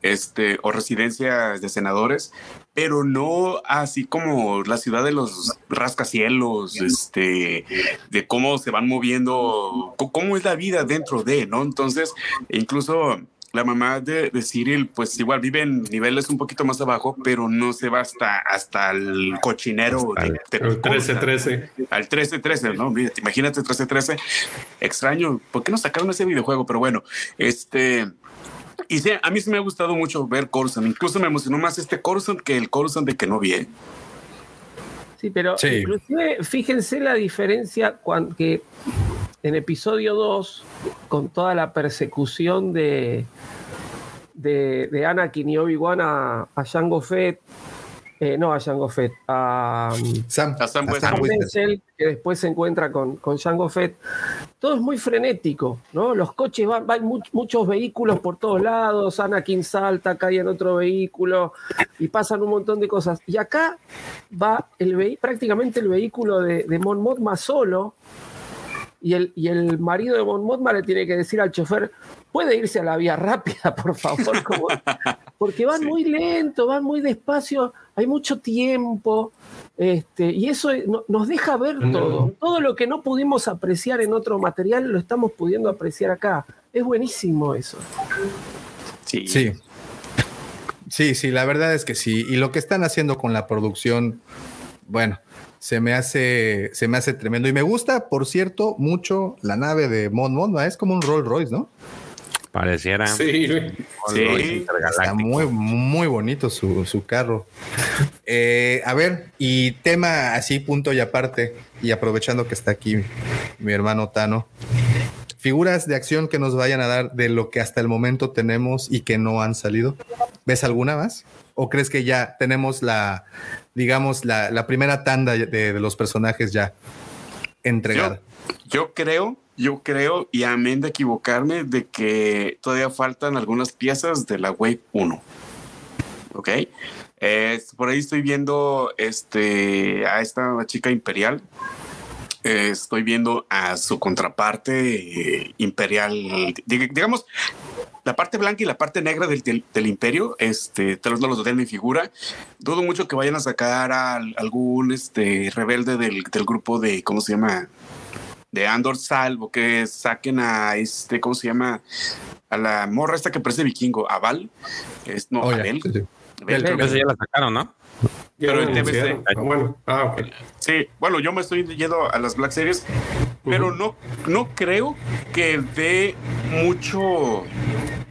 este, o residencias de senadores, pero no así como la ciudad de los rascacielos, este, de cómo se van moviendo, cómo es la vida dentro de, ¿no? Entonces, incluso la mamá de, de, Cyril, pues igual vive en niveles un poquito más abajo, pero no se va hasta, hasta el cochinero. Al 13-13. Al 13-13, ¿no? Imagínate 13-13. Extraño, ¿por qué no sacaron ese videojuego? Pero bueno, este y sí, a mí sí me ha gustado mucho ver Coruscant. Incluso me emocionó más este Coruscant que el Coruscant de que no vi. ¿eh? Sí, pero inclusive fíjense la diferencia cuando, que en episodio 2, con toda la persecución de, de, de Anakin y Obi-Wan a, a Jango Fett, eh, no a Jango Fett, a um, Sam, a Sam, que después se encuentra con, con Jango Fett. Todo es muy frenético, ¿no? Los coches van, van muchos vehículos por todos lados, Anakin salta, cae en otro vehículo y pasan un montón de cosas. Y acá va el prácticamente el vehículo de, de Mon Mothma solo, y el, y el marido de Mothma le tiene que decir al chofer, puede irse a la vía rápida, por favor, porque van muy lento, van muy despacio, hay mucho tiempo, este, y eso nos deja ver todo. Todo lo que no pudimos apreciar en otro material lo estamos pudiendo apreciar acá. Es buenísimo eso. Sí. Sí. Sí, sí, la verdad es que sí. Y lo que están haciendo con la producción, bueno, se me hace, se me hace tremendo. Y me gusta, por cierto, mucho la nave de Mon Mon, es como un Rolls Royce, ¿no? Pareciera. Sí, sí. Está muy, muy bonito su, carro. Eh, a ver, y tema así, punto y aparte, y aprovechando que está aquí mi hermano Tano, figuras de acción que nos vayan a dar de lo que hasta el momento tenemos y que no han salido. ¿Ves alguna más? ¿O crees que ya tenemos la, digamos, la, primera tanda de, los personajes ya entregada? yo creo yo creo, y amén de equivocarme, de que todavía faltan algunas piezas de la Wave 1. ¿Ok? por ahí estoy viendo este, a esta chica imperial. estoy viendo a su contraparte eh, imperial, digamos, la parte blanca y la parte negra del, del, imperio, este, tal vez no los de mi figura. Dudo mucho que vayan a sacar a algún este, rebelde del, del grupo de, ¿cómo se llama? de Andor, salvo que saquen a este, ¿cómo se llama? A la morra esta que parece vikingo, a Val. Es, no, oh, Abel. Sí, ya la sacaron, ¿no? Pero en TVC. Ah, bueno, ah, Sí, bueno, yo me estoy yendo a las Black Series, pero no, no creo que dé mucho,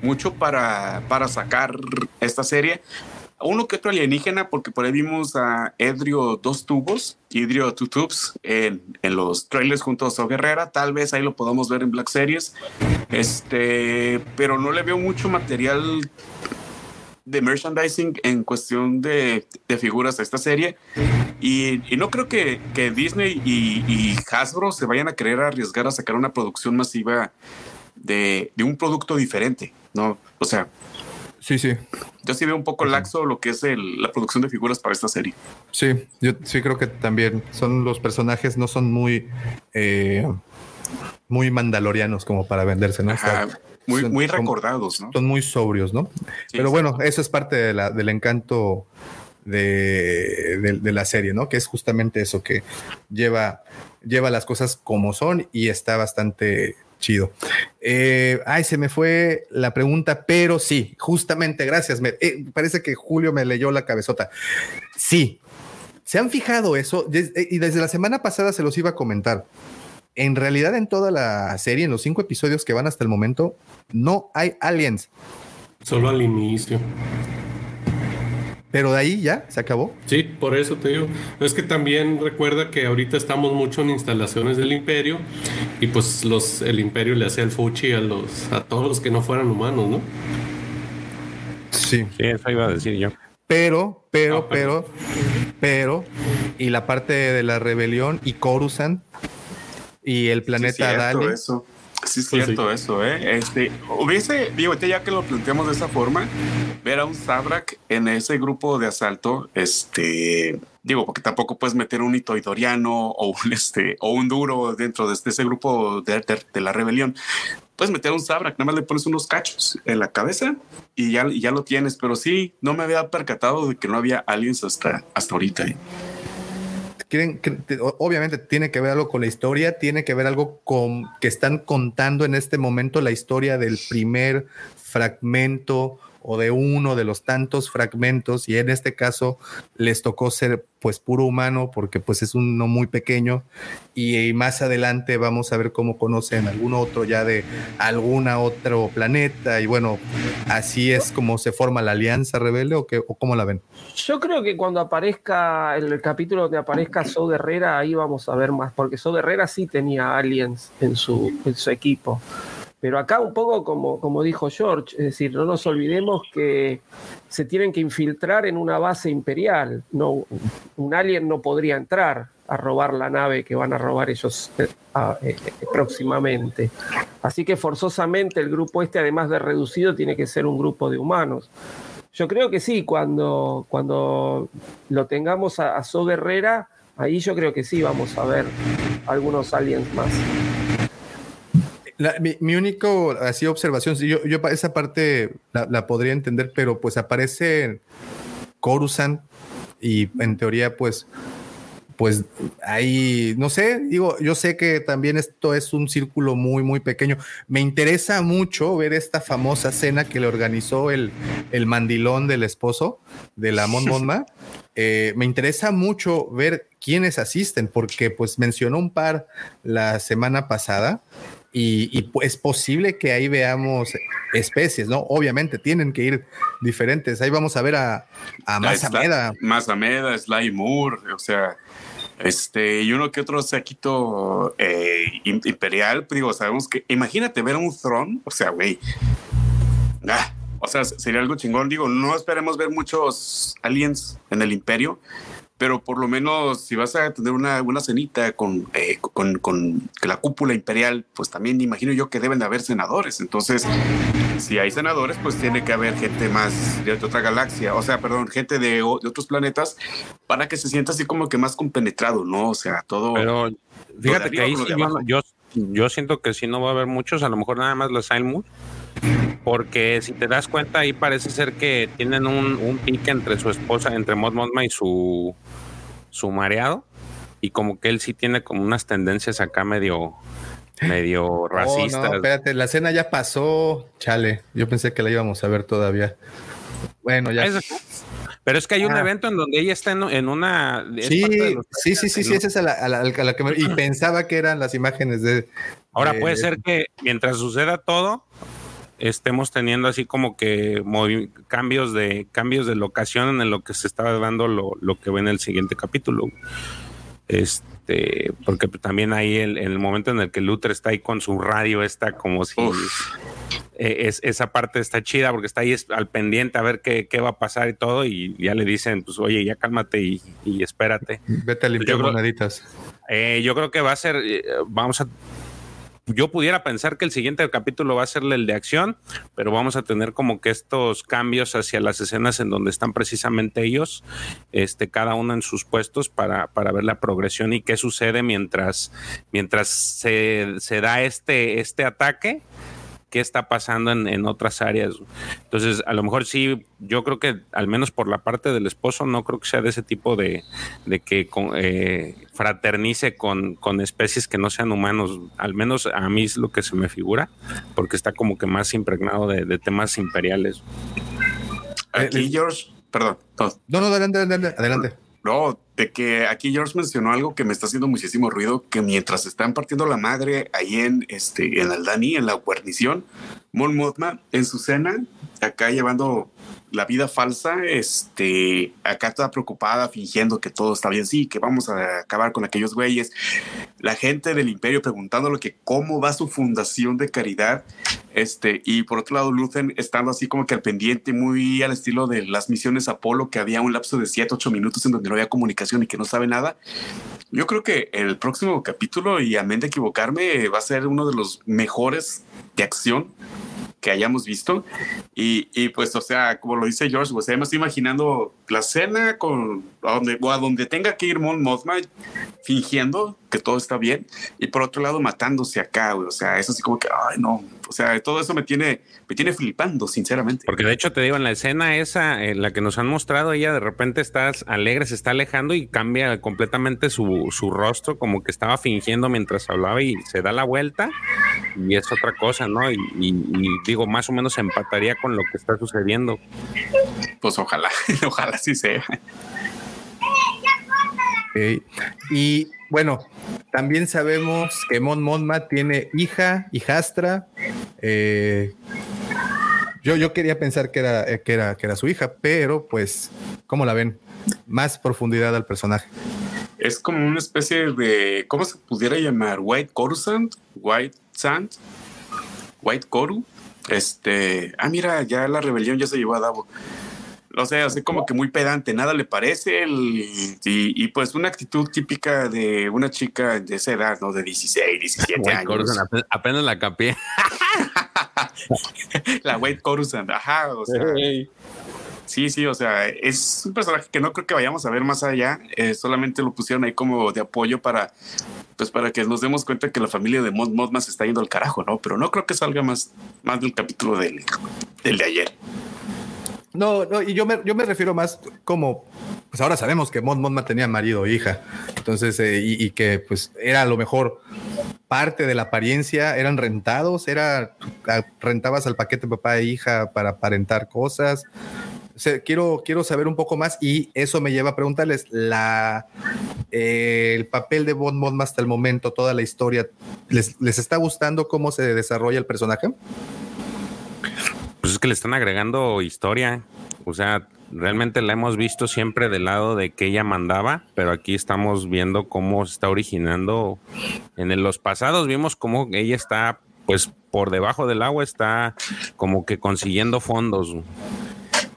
mucho para, para sacar esta serie uno que otro alienígena, porque por ahí vimos a Edrio Dos Tubos, Edrio Two Tubes, en, en, los trailers junto a So Guerrera. Tal vez ahí lo podamos ver en Black Series. Este, pero no le veo mucho material de merchandising en cuestión de, de figuras a esta serie. Y, y no creo que, que Disney y, y, Hasbro se vayan a querer arriesgar a sacar una producción masiva de, de un producto diferente, ¿no? O sea, Sí, sí. Yo sí veo un poco laxo lo que es la producción de figuras para esta serie. Sí, yo sí creo que también son los personajes, no son muy, eh, muy mandalorianos como para venderse, ¿no? Muy, muy recordados, ¿no? Son muy sobrios, ¿no? Pero bueno, eso es parte de la, del encanto de, la serie, ¿no? Que es justamente eso, que lleva, lleva las cosas como son y está bastante chido. Eh, ay, se me fue la pregunta, pero sí, justamente, gracias. Me, eh, parece que Julio me leyó la cabezota. Sí, ¿se han fijado eso? Eh, y desde la semana pasada se los iba a comentar. En realidad, en toda la serie, en los cinco episodios que van hasta el momento, no hay aliens. Solo al inicio. Pero de ahí ya se acabó. Sí, por eso te digo. Es que también recuerda que ahorita estamos mucho en instalaciones del imperio y pues los el imperio le hacía el fuchi a los a todos los que no fueran humanos, ¿no? Sí. Sí, eso iba a decir yo. Pero, pero, ah, pero, pero, y la parte de la rebelión y Coruscant y el planeta Dali. Eso. Sí, es pues cierto eso, ¿eh? Este, hubiese, digo, ya que lo planteamos de esa forma, ver a un Sabrak en ese grupo de asalto, este, digo, porque tampoco puedes meter un itoidoriano o un, este, o un duro dentro de este, ese grupo de, de, la rebelión. Puedes meter un Sabrak, nada más le pones unos cachos en la cabeza y ya, ya lo tienes, pero sí, no me había percatado de que no había aliens hasta, hasta ahorita. ¿eh? Quieren, obviamente tiene que ver algo con la historia, tiene que ver algo con que están contando en este momento la historia del primer fragmento o de uno de los tantos fragmentos y en este caso les tocó ser pues puro humano porque pues es uno muy pequeño y, más adelante vamos a ver cómo conocen algún otro ya de alguna otro planeta y bueno así es como se forma la alianza rebelde o, qué, o cómo la ven yo creo que cuando aparezca el capítulo donde aparezca So Herrera ahí vamos a ver más porque So Herrera sí tenía aliens en su, en su equipo pero acá un poco como, como dijo George, es decir, no nos olvidemos que se tienen que infiltrar en una base imperial. Un alien no podría entrar a robar la nave que van a robar ellos eh, eh, próximamente. Así que forzosamente el grupo este, además de reducido, tiene que ser un grupo de humanos. Yo creo que sí, cuando, cuando lo tengamos a, a So ahí yo creo que sí vamos a ver algunos aliens más mi, único así observación, yo, yo esa parte la, podría entender, pero pues aparece Coruscant y en teoría pues pues ahí, no sé, digo, yo sé que también esto es un círculo muy, muy pequeño. Me interesa mucho ver esta famosa cena que le organizó el, el mandilón del esposo de la Mon Monma. Eh, me interesa mucho ver quiénes asisten, porque pues mencionó un par la semana pasada y, es posible que ahí veamos especies, ¿no? Obviamente tienen que ir diferentes. Ahí vamos a ver a, a Mazameda. Mazameda, Sly Moore, o sea, este, y uno que otro saquito eh, imperial, pues, digo, sabemos que, imagínate ver un throne, o sea, güey, ah, o sea, sería algo chingón, digo, no esperemos ver muchos aliens en el imperio, pero por lo menos si vas a tener una, una cenita con, eh, con, con, la cúpula imperial, pues también imagino yo que deben de haber senadores. Entonces, si hay senadores, pues tiene que haber gente más de otra galaxia, o sea, perdón, gente de, de otros planetas, para que se sienta así como que más compenetrado, ¿no? O sea, todo... Pero fíjate que ahí yo, yo, siento que si no va a haber muchos, a lo mejor nada más los Silmus porque si te das cuenta ahí parece ser que tienen un, un pique entre su esposa, entre Mod Modma y su, su mareado, y como que él sí tiene como unas tendencias acá medio medio racistas. Oh, no, espérate, la cena ya pasó, chale, yo pensé que la íbamos a ver todavía. Bueno, ya. pero es que hay un ah. evento en donde ella está en, una. Sí, sí, sí, sí, sí, esa es a la, que me, Y pensaba que eran las imágenes de. Ahora puede ser que mientras suceda todo, estemos teniendo así como que cambios de cambios de locación en lo que se estaba dando lo, que ve en el siguiente capítulo. Este, porque también ahí el, en el momento en el que Luther está ahí con su radio, está como si e, es, esa parte está chida porque está ahí al pendiente a ver qué, va a pasar y todo, y ya le dicen, pues oye, ya cálmate y, espérate. Vete a limpiar moneditas. Eh, yo creo que va a ser, eh, vamos a yo pudiera pensar que el siguiente capítulo va a ser el de acción, pero vamos a tener como que estos cambios hacia las escenas en donde están precisamente ellos, este, cada uno en sus puestos para, para ver la progresión y qué sucede mientras, mientras se, se da este, este ataque qué está pasando en, otras áreas. Entonces, a lo mejor sí, yo creo que al menos por la parte del esposo, no creo que sea de ese tipo de, de que eh, fraternice con, con, especies que no sean humanos. Al menos a mí es lo que se me figura, porque está como que más impregnado de, temas imperiales. Aquí, eh, George, perdón. No, no, adelante, adelante. adelante. De que aquí George mencionó algo que me está haciendo muchísimo ruido, que mientras están partiendo la madre ahí en, este, en Aldani, en la guarnición, Mon Mothma en su cena, acá llevando la vida falsa, este, acá está preocupada, fingiendo que todo está bien, sí, que vamos a acabar con aquellos güeyes. La gente del imperio preguntándole que cómo va su fundación de caridad, este, y por otro lado, Luthen estando así como que al pendiente, muy al estilo de las misiones Apolo, que había un lapso de 7, 8 minutos en donde no había comunicación y que no sabe nada. Yo creo que el próximo capítulo, y a de equivocarme, va a ser uno de los mejores de acción que hayamos visto. Y, y, pues, o sea, como lo dice George, pues, me estoy imaginando la cena con a donde, o a donde tenga que ir Mon Mothma fingiendo que todo está bien y por otro lado matándose acá, O sea, eso así como que, ay, no. O sea, todo eso me tiene, me tiene flipando, sinceramente. Porque de hecho te digo, en la escena esa, en la que nos han mostrado, ella de repente está alegre, se está alejando y cambia completamente su, su rostro, como que estaba fingiendo mientras hablaba y se da la vuelta y es otra cosa, ¿no? Y, digo, más o menos empataría con lo que está sucediendo. Pues ojalá, ojalá sí sea. Y bueno, también sabemos que Mon Monma tiene hija, hijastra. Eh, yo, yo quería pensar que era, que, era, que era su hija, pero pues, ¿cómo la ven? Más profundidad al personaje. Es como una especie de, ¿cómo se pudiera llamar? White Coruscant, White Sand, White Coru. Este, ah, mira, ya la rebelión ya se llevó a Davo o sea, así como que muy pedante, nada le parece, y, pues una actitud típica de una chica de esa edad, ¿no? De 16, 17 años. apenas la capié. la Wade Coruscant, ajá, o sea. Sí, sí, o sea, es un personaje que no creo que vayamos a ver más allá, eh, solamente lo pusieron ahí como de apoyo para, pues para que nos demos cuenta que la familia de Mod Mod más está yendo al carajo, ¿no? Pero no creo que salga más, más del capítulo del, del de ayer. No, no, y yo me, yo me refiero más como, pues ahora sabemos que Mon Monma tenía marido e hija, entonces, eh, y, que pues era a lo mejor parte de la apariencia, eran rentados, era, rentabas al paquete papá e hija para aparentar cosas. quiero, quiero saber un poco más y eso me lleva a preguntarles, la, eh, el papel de Mon Monma hasta el momento, toda la historia, ¿les, ¿les está gustando cómo se desarrolla el personaje? Pues es que le están agregando historia. O sea, realmente la hemos visto siempre del lado de que ella mandaba, pero aquí estamos viendo cómo se está originando. En los pasados vimos cómo ella está, pues por debajo del agua, está como que consiguiendo fondos.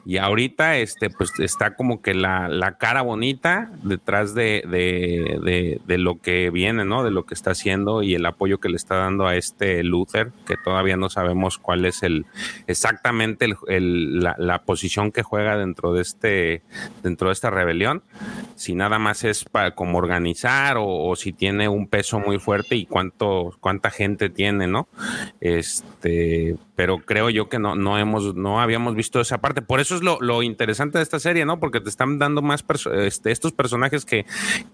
Y ahorita, este, pues está como que la, la cara bonita detrás de, de, de, lo que viene, ¿no? De lo que está haciendo y el apoyo que le está dando a este Luther, que todavía no sabemos cuál es el exactamente el, la, la, posición que juega dentro de este, dentro de esta rebelión. Si nada más es para como organizar o, o si tiene un peso muy fuerte y cuánto, cuánta gente tiene, ¿no? Este, pero creo yo que no, no hemos, no habíamos visto esa parte. Por eso es lo, interesante de esta serie, ¿no? Porque te están dando más este, estos personajes que,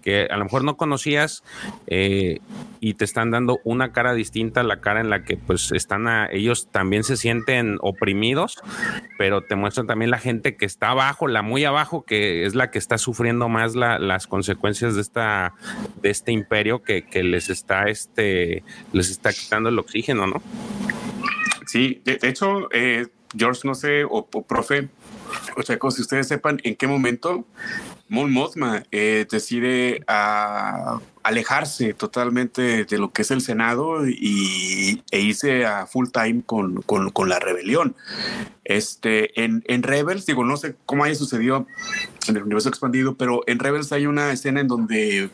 que, a lo mejor no conocías eh, y te están dando una cara distinta, la cara en la que pues están a, ellos también se sienten oprimidos, pero te muestran también la gente que está abajo, la muy abajo, que es la que está sufriendo más las consecuencias de esta, de este imperio que, que les está este, les está quitando el oxígeno, ¿no? Sí, de, hecho, eh, George, no sé, o, profe, o Checo, si ustedes sepan en qué momento Mon Mothma eh, decide a alejarse totalmente de lo que es el Senado y, e irse a full time con, con, la rebelión. Este, en, en, Rebels, digo, no sé cómo haya sucedido en el universo expandido, pero en Rebels hay una escena en donde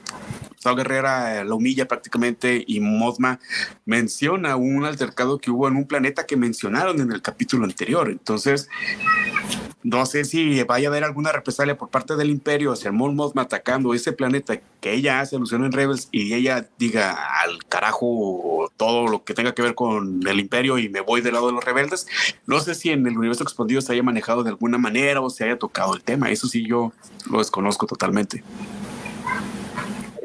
Sao Guerrera la humilla prácticamente y Mothma menciona un altercado que hubo en un planeta que mencionaron en el capítulo anterior. Entonces, no sé si vaya a haber alguna represalia por parte del Imperio hacia Mon Mothma atacando ese planeta que ella hace alusión en Rebels y ella diga al carajo todo lo que tenga que ver con el Imperio y me voy del lado de los rebeldes. No sé si en el universo expandido se haya manejado de alguna manera o se haya tocado el tema. Eso sí, yo lo desconozco totalmente.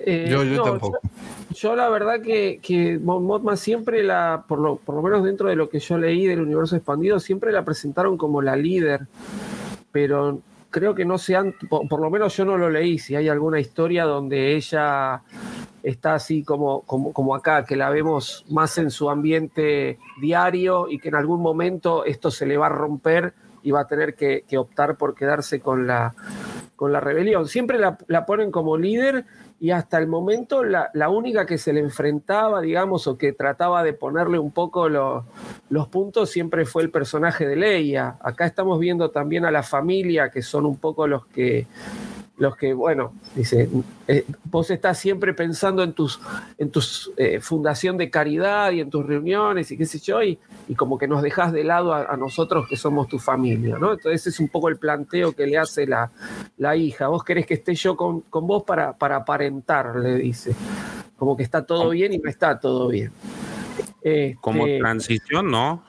Eh, yo, yo tampoco. Yo, la verdad que, que siempre la, por lo, por lo menos dentro de lo que yo leí del universo expandido, siempre la presentaron como la líder pero creo que no se han, por, lo menos yo no lo leí, si hay alguna historia donde ella está así como, como, como, acá, que la vemos más en su ambiente diario y que en algún momento esto se le va a romper y va a tener que, optar por quedarse con la, con la rebelión. Siempre la ponen como líder y hasta el momento la, única que se le enfrentaba, digamos, o que trataba de ponerle un poco los puntos siempre fue el personaje de Leia. Acá estamos viendo también a la familia, que son un poco los que los que, bueno, dice, eh, vos estás siempre pensando en tus, en tus eh, fundación de caridad y en tus reuniones y qué sé yo, y, como que nos dejas de lado a, nosotros que somos tu familia, ¿no? Entonces es un poco el planteo que le hace la, la hija. Vos querés que esté yo con, vos para, para aparentar, le dice. Como que está todo bien y no está todo bien. Como este, transición, no.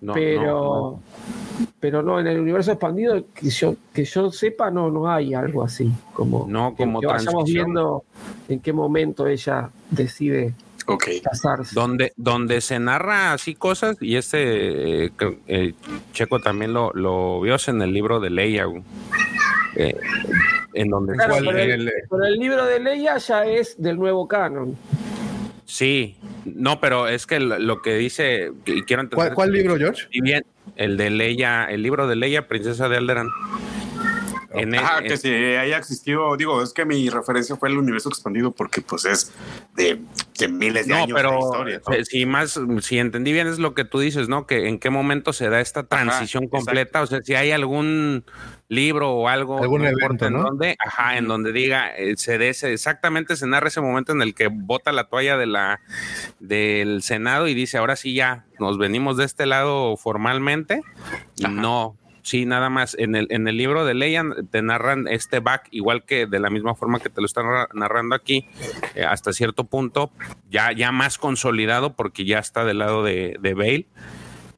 no pero pero no, en el universo expandido que yo, que yo sepa, no, no hay algo así. Como, no, como que, vayamos viendo en qué momento ella decide casarse. Donde, donde se narra así cosas, y este eh, eh, Checo también lo, lo vio en el libro de Leia. Eh, en donde el, el libro de Leia ya es del nuevo canon. Sí, no, pero es que lo, que dice, y quiero entender. ¿Cuál, libro, George? Y bien, el de Leia, el libro de Leia, Princesa de Alderan. ah, que si haya existido, digo, es que mi referencia fue el universo expandido porque pues es de, miles de años de historia. Si más, si entendí bien es lo que tú dices, ¿no? Que en qué momento se da esta transición completa, o sea, si hay algún libro o algo ¿Algún evento, en donde, ajá, en donde diga, eh, se dé exactamente se narra ese momento en el que bota la toalla de la del Senado y dice, ahora sí ya nos venimos de este lado formalmente. No, sí, nada más. En el, en el libro de Leia te narran este back, igual que de la misma forma que te lo están narrando aquí, eh, hasta cierto punto, ya, ya más consolidado, porque ya está del lado de, de Bale.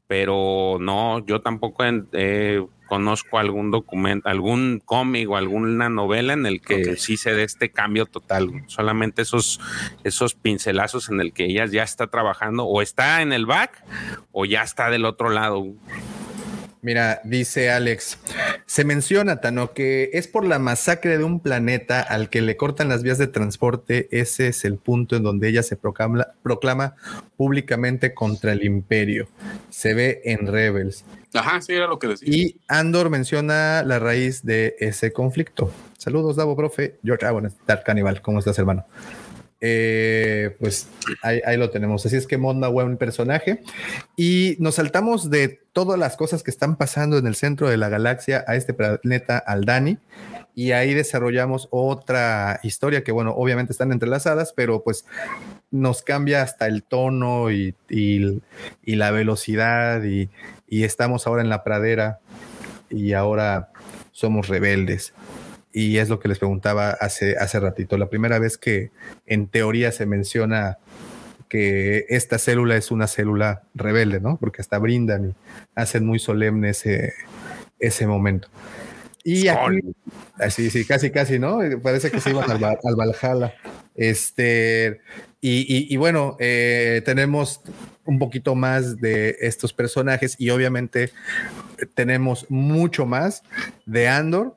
Pero no, yo tampoco he conozco algún documento, algún cómic o alguna novela en el que sí se dé este cambio total. Solamente esos, esos pincelazos en el que ella ya está trabajando o está en el back o ya está del otro lado. Mira, dice Alex, se menciona, Tano, que es por la masacre de un planeta al que le cortan las vías de transporte. Ese es el punto en donde ella se proclama, proclama públicamente contra el imperio. Se ve en Rebels. Ajá, sí, era lo que decía. Y Andor menciona la raíz de ese conflicto. Saludos, Davo, profe. George, ah, bueno, Dark Cannibal, ¿cómo estás, hermano? Eh, pues ahí, lo tenemos. Así es que Monda buen personaje. Y nos saltamos de todas las cosas que están pasando en el centro de la galaxia a este planeta Aldani. Y ahí desarrollamos otra historia que, bueno, obviamente están entrelazadas, pero pues nos cambia hasta el tono y, la velocidad y estamos ahora en la pradera y ahora somos rebeldes. Y es lo que les preguntaba hace, hace ratito. La primera vez que en teoría se menciona que esta célula es una célula rebelde, ¿no? Porque hasta brindan y hacen muy solemne ese, ese momento. Y aquí, así, sí, casi, casi, ¿no? Parece que se iban al, al Valhalla. Este, y, bueno, eh, tenemos un poquito más de estos personajes y obviamente tenemos mucho más de Andor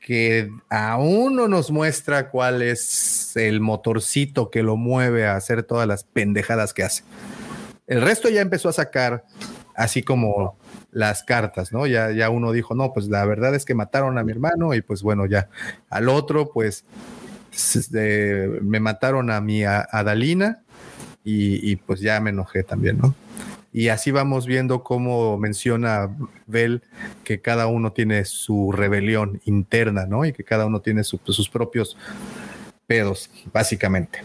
que aún no nos muestra cuál es el motorcito que lo mueve a hacer todas las pendejadas que hace. El resto ya empezó a sacar así como las cartas, ¿no? Ya, ya uno dijo, no, pues la verdad es que mataron a mi hermano y pues bueno, ya al otro, pues me mataron a mi Adalina y, pues ya me enojé también, ¿no? Y así vamos viendo cómo menciona Bell que cada uno tiene su rebelión interna, ¿no? Y que cada uno tiene sus propios pedos, básicamente.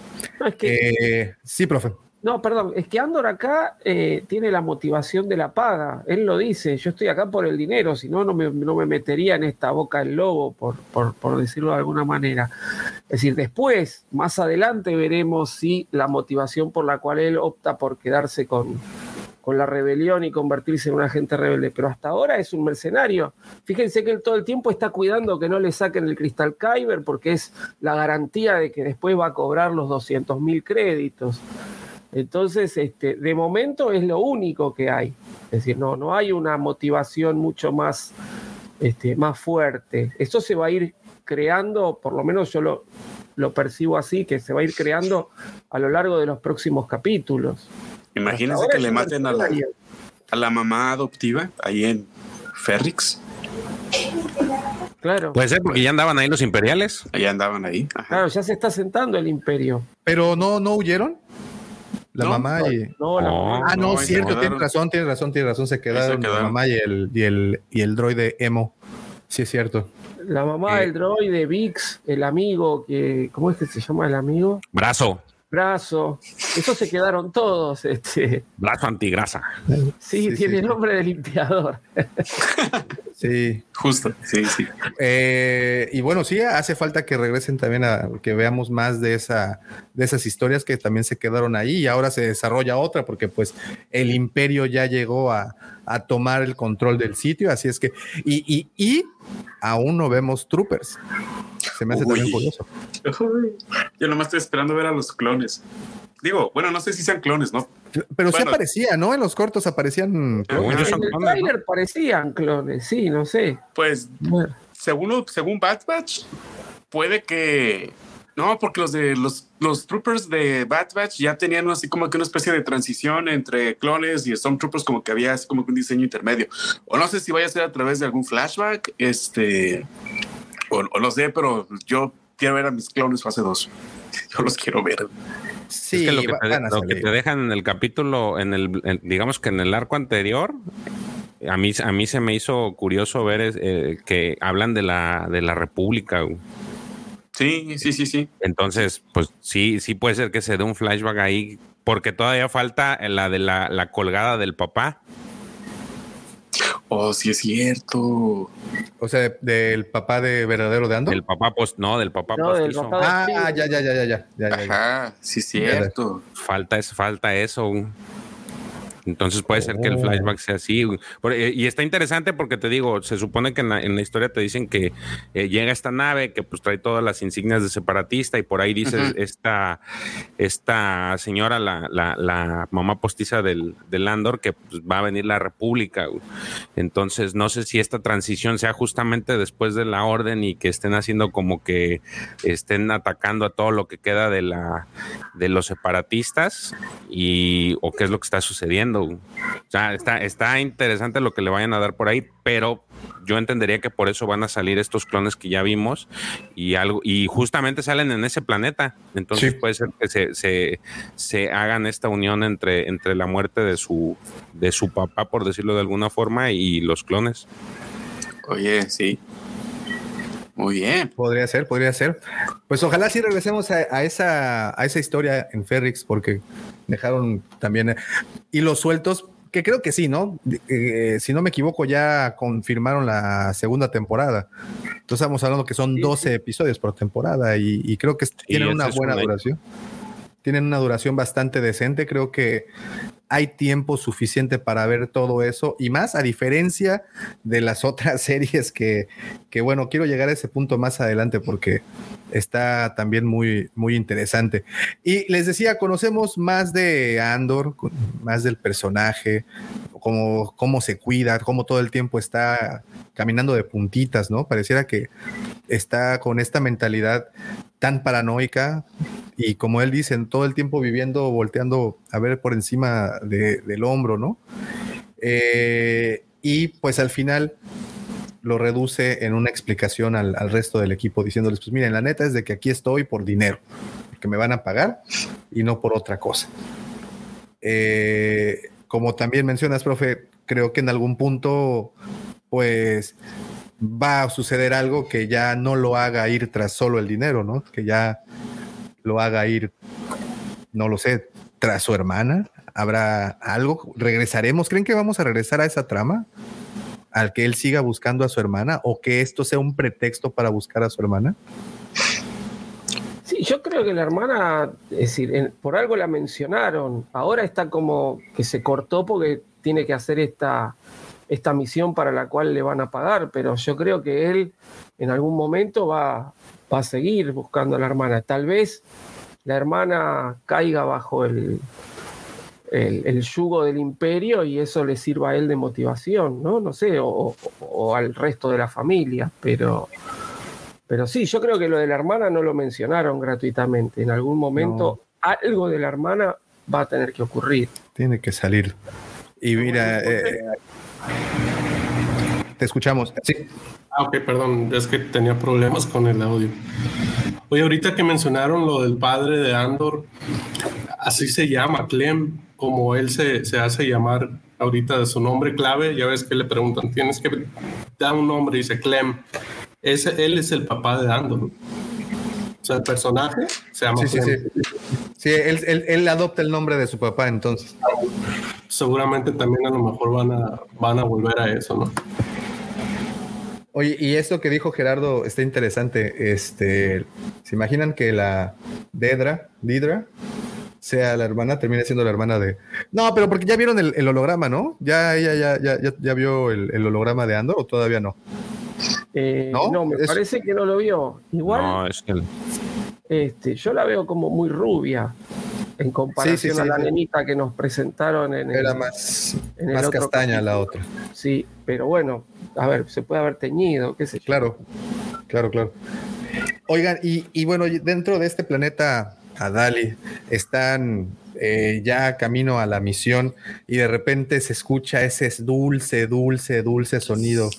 Eh, sí, profe. No, perdón, es que Andor acá eh, tiene la motivación de la paga. Él lo dice, yo estoy acá por el dinero, si no, no me, metería en esta boca del lobo, por, por, decirlo de alguna manera. Es decir, después, más adelante, veremos si la motivación por la cual él opta por quedarse con, con la rebelión y convertirse en un agente rebelde, pero hasta ahora es un mercenario. Fíjense que él todo el tiempo está cuidando que no le saquen el cristal Kyber porque es la garantía de que después va a cobrar los 200 mil créditos. Entonces, este, de momento es lo único que hay. Es decir, no, no hay una motivación mucho más, este, más fuerte. Esto se va a ir creando, por lo menos yo lo, lo percibo así, que se va a ir creando a lo largo de los próximos capítulos. Imagínense que le maten a la, a la mamá adoptiva ahí en Ferrix. Claro. Puede ser porque ya andaban ahí los imperiales. Ya andaban ahí. Claro, ya se está sentando el imperio. Pero no, no huyeron. La mamá y. No, la mamá. Ah, no, cierto, tiene razón, tiene razón, tiene razón. Se quedaron, la mamá y el, y el, y el droide Emo. Sí, es cierto. La mamá, del droide, Vix, el amigo, que. ¿Cómo es que se llama el amigo? Brazo. Brazo. Esos se quedaron todos. Este. Brazo antigrasa. Sí, tiene nombre de limpiador. Sí. Justo, sí, sí. Eh, y bueno, sí, hace falta que regresen también a que veamos más de, esa, de esas historias que también se quedaron ahí y ahora se desarrolla otra porque pues el imperio ya llegó a, tomar el control del sitio, así es que, y, y, y aún no vemos troopers. Se me hace también curioso. Yo nomás estoy esperando ver a los clones. Digo, bueno, no sé si sean clones, ¿no? Pero sí aparecía, ¿no? En los cortos aparecían clones. En el trailer parecían clones, sí, no sé. Pues, según, según Bad Batch, puede que... No, porque los de los, los troopers de Bad Batch ya tenían así como que una especie de transición entre clones y Stormtroopers, como que había así como que un diseño intermedio. O no sé si vaya a ser a través de algún flashback, este, o, o no sé, pero yo quiero ver a mis clones fase 2. Yo los quiero ver. Sí, lo, que te, dejan en el capítulo, en el, digamos que en el arco anterior, a mí, a mí se me hizo curioso ver eh, que hablan de la, de la República. Sí, sí, sí, sí. Entonces, pues sí, sí puede ser que se dé un flashback ahí, porque todavía falta la de la, la colgada del papá. Oh, sí es cierto. O sea, del papá de verdadero de Ando. Del papá post, no, del papá no, Ah, ya, ya, ya, ya, ya, ya, Ajá, sí es cierto. Falta, falta eso. Entonces puede ser que el oh. flashback sea así. Eh, y está interesante porque te digo, se supone que en la, historia te dicen que eh, llega esta nave que pues trae todas las insignias de separatista y por ahí dice esta, esta señora, la, la, mamá postiza del, del Andor, que pues, va a venir la República. Entonces no sé si esta transición sea justamente después de la orden y que estén haciendo como que estén atacando a todo lo que queda de la de los separatistas y o qué es lo que está sucediendo. O sea, está, está interesante lo que le vayan a dar por ahí, pero yo entendería que por eso van a salir estos clones que ya vimos y algo y justamente salen en ese planeta. Entonces puede ser que se, se, hagan esta unión entre, entre la muerte de su, de su papá, por decirlo de alguna forma, y los clones. Oye, sí. Muy bien. Podría ser, podría ser. Pues ojalá sí regresemos a, esa, a esa historia en Ferrix, porque dejaron también eh, hilos sueltos, que creo que sí, ¿no? Eh, si no me equivoco, ya confirmaron la segunda temporada. Entonces estamos hablando que son 12 episodios por temporada y, creo que tienen una buena duración. Tienen una duración bastante decente. Creo que hay tiempo suficiente para ver todo eso y más a diferencia de las otras series que, que bueno, quiero llegar a ese punto más adelante porque está también muy, muy interesante. Y les decía, conocemos más de Andor, más del personaje, cómo, cómo se cuida, cómo todo el tiempo está caminando de puntitas, ¿no? Pareciera que está con esta mentalidad tan paranoica y como él dice, todo el tiempo viviendo, volteando a ver por encima del hombro, ¿no? Eh, y pues al final lo reduce en una explicación al, resto del equipo, diciéndoles, pues miren, la neta es de que aquí estoy por dinero, que me van a pagar y no por otra cosa. Eh, como también mencionas, profe, creo que en algún punto, pues va a suceder algo que ya no lo haga ir tras solo el dinero, ¿no? Que ya lo haga ir, no lo sé, tras su hermana. ¿Habrá algo? ¿Regresaremos? ¿Creen que vamos a regresar a esa trama? ¿Al que él siga buscando a su hermana? ¿O que esto sea un pretexto para buscar a su hermana? Sí, yo creo que la hermana, es decir, por algo la mencionaron. Ahora está como que se cortó porque tiene que hacer esta, esta misión para la cual le van a pagar, pero yo creo que él en algún momento va, va a seguir buscando a la hermana. Tal vez la hermana caiga bajo el, el, yugo del imperio y eso le sirva a él de motivación, ¿no? No sé, o, al resto de la familia, pero, pero sí, yo creo que lo de la hermana no lo mencionaron gratuitamente. En algún momento algo de la hermana va a tener que ocurrir. Tiene que salir. Y mira, eh, te escuchamos. Sí. Ah, ok, perdón, es que tenía problemas con el audio. Oye, ahorita que mencionaron lo del padre de Andor, así se llama, Clem, como él se, se hace llamar ahorita de su nombre clave, ya ves que le preguntan, tienes que dar un nombre, dice Clem. Ese, él es el papá de Andor. O sea, el personaje se llama sí, Clem. Sí, sí. sí él, él, él, adopta el nombre de su papá, entonces. Seguramente también a lo mejor van a, van a volver a eso, ¿no? Oye, y esto que dijo Gerardo está interesante. Este, ¿se imaginan que la Dedra, Didra, sea la hermana, termine siendo la hermana de. No, pero porque ya vieron el, holograma, ¿no? ¿Ya ella ya, ya, ya, ya vio el, el, holograma de Andor o todavía no? Eh, ¿No? no, me es... parece que no lo vio. Igual. No, es que. Este, yo la veo como muy rubia en comparación sí, sí, sí, a la nenita que nos presentaron en el, Era más, en el más castaña capítulo. la otra. Sí, pero bueno, a ver, se puede haber teñido, qué sé yo. Claro, claro, claro. Oigan, y, y bueno, dentro de este planeta Adali están eh, ya camino a la misión y de repente se escucha ese dulce, dulce, dulce sonido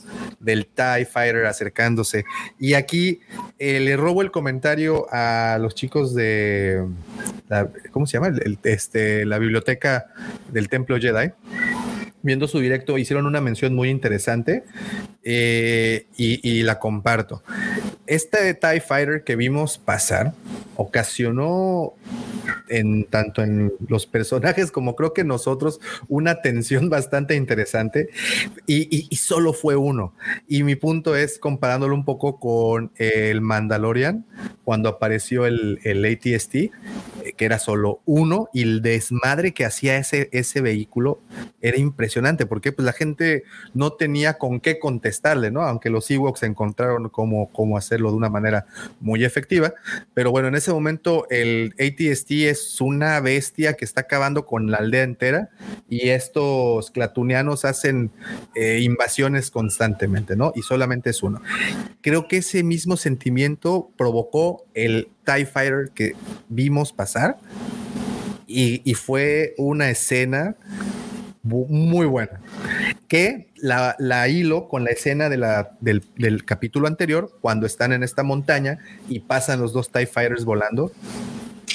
del TIE Fighter acercándose. Y aquí eh, le robo el comentario a los chicos de, ¿cómo se llama? El, este, la biblioteca del Templo Jedi viendo su directo, hicieron una mención muy interesante eh, y, y, la comparto. Este TIE Fighter que vimos pasar ocasionó en tanto en los personajes como creo que nosotros una tensión bastante interesante y, y, y, solo fue uno. Y mi punto es comparándolo un poco con el Mandalorian cuando apareció el, el ATST, que era solo uno y el desmadre que hacía ese, ese vehículo era impresionante porque pues la gente no tenía con qué contestarle, ¿no? Aunque los Ewoks encontraron cómo, cómo hacerlo de una manera muy efectiva, pero bueno, en ese momento el ATST es una bestia que está acabando con la aldea entera y estos clatunianos hacen eh, invasiones constantemente, ¿no? Y solamente es uno. Creo que ese mismo sentimiento provocó el TIE Fighter que vimos pasar y, y fue una escena muy buena. Que la, la, hilo con la escena de la, del, capítulo anterior, cuando están en esta montaña y pasan los dos TIE Fighters volando.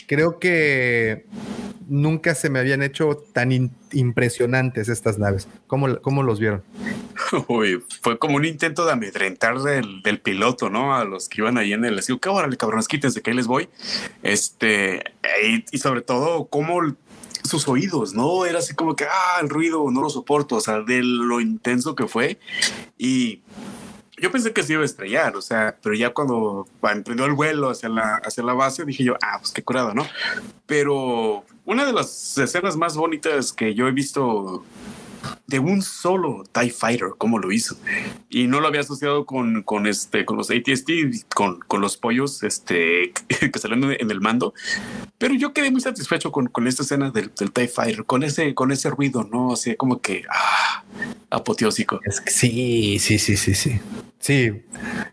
Creo que nunca se me habían hecho tan impresionantes estas naves. ¿Cómo, ¿Cómo, los vieron? Uy, fue como un intento de amedrentar del, del, piloto, ¿no? A los que iban ahí en el. Les digo, ¿qué órale, cabrones? Quítense, que les voy. Este, y sobre todo, cómo sus oídos, ¿no? Era así como que, ah, el ruido no lo soporto, o sea, de lo intenso que fue. Y yo pensé que se iba a estrellar, o sea, pero ya cuando emprendió el vuelo hacia la, hacia la base, dije yo, ah, pues qué curado, ¿no? Pero una de las escenas más bonitas que yo he visto de un solo TIE Fighter, como lo hizo. Y no lo había asociado con, con, este, con los ATST, con, con los pollos este, que salieron en el mando. Pero yo quedé muy satisfecho con, con esta escena del, del, TIE Fighter, con ese, con ese ruido, ¿no? Así como que, ah, apoteósico. Es que sí, sí, sí, sí, sí. Sí,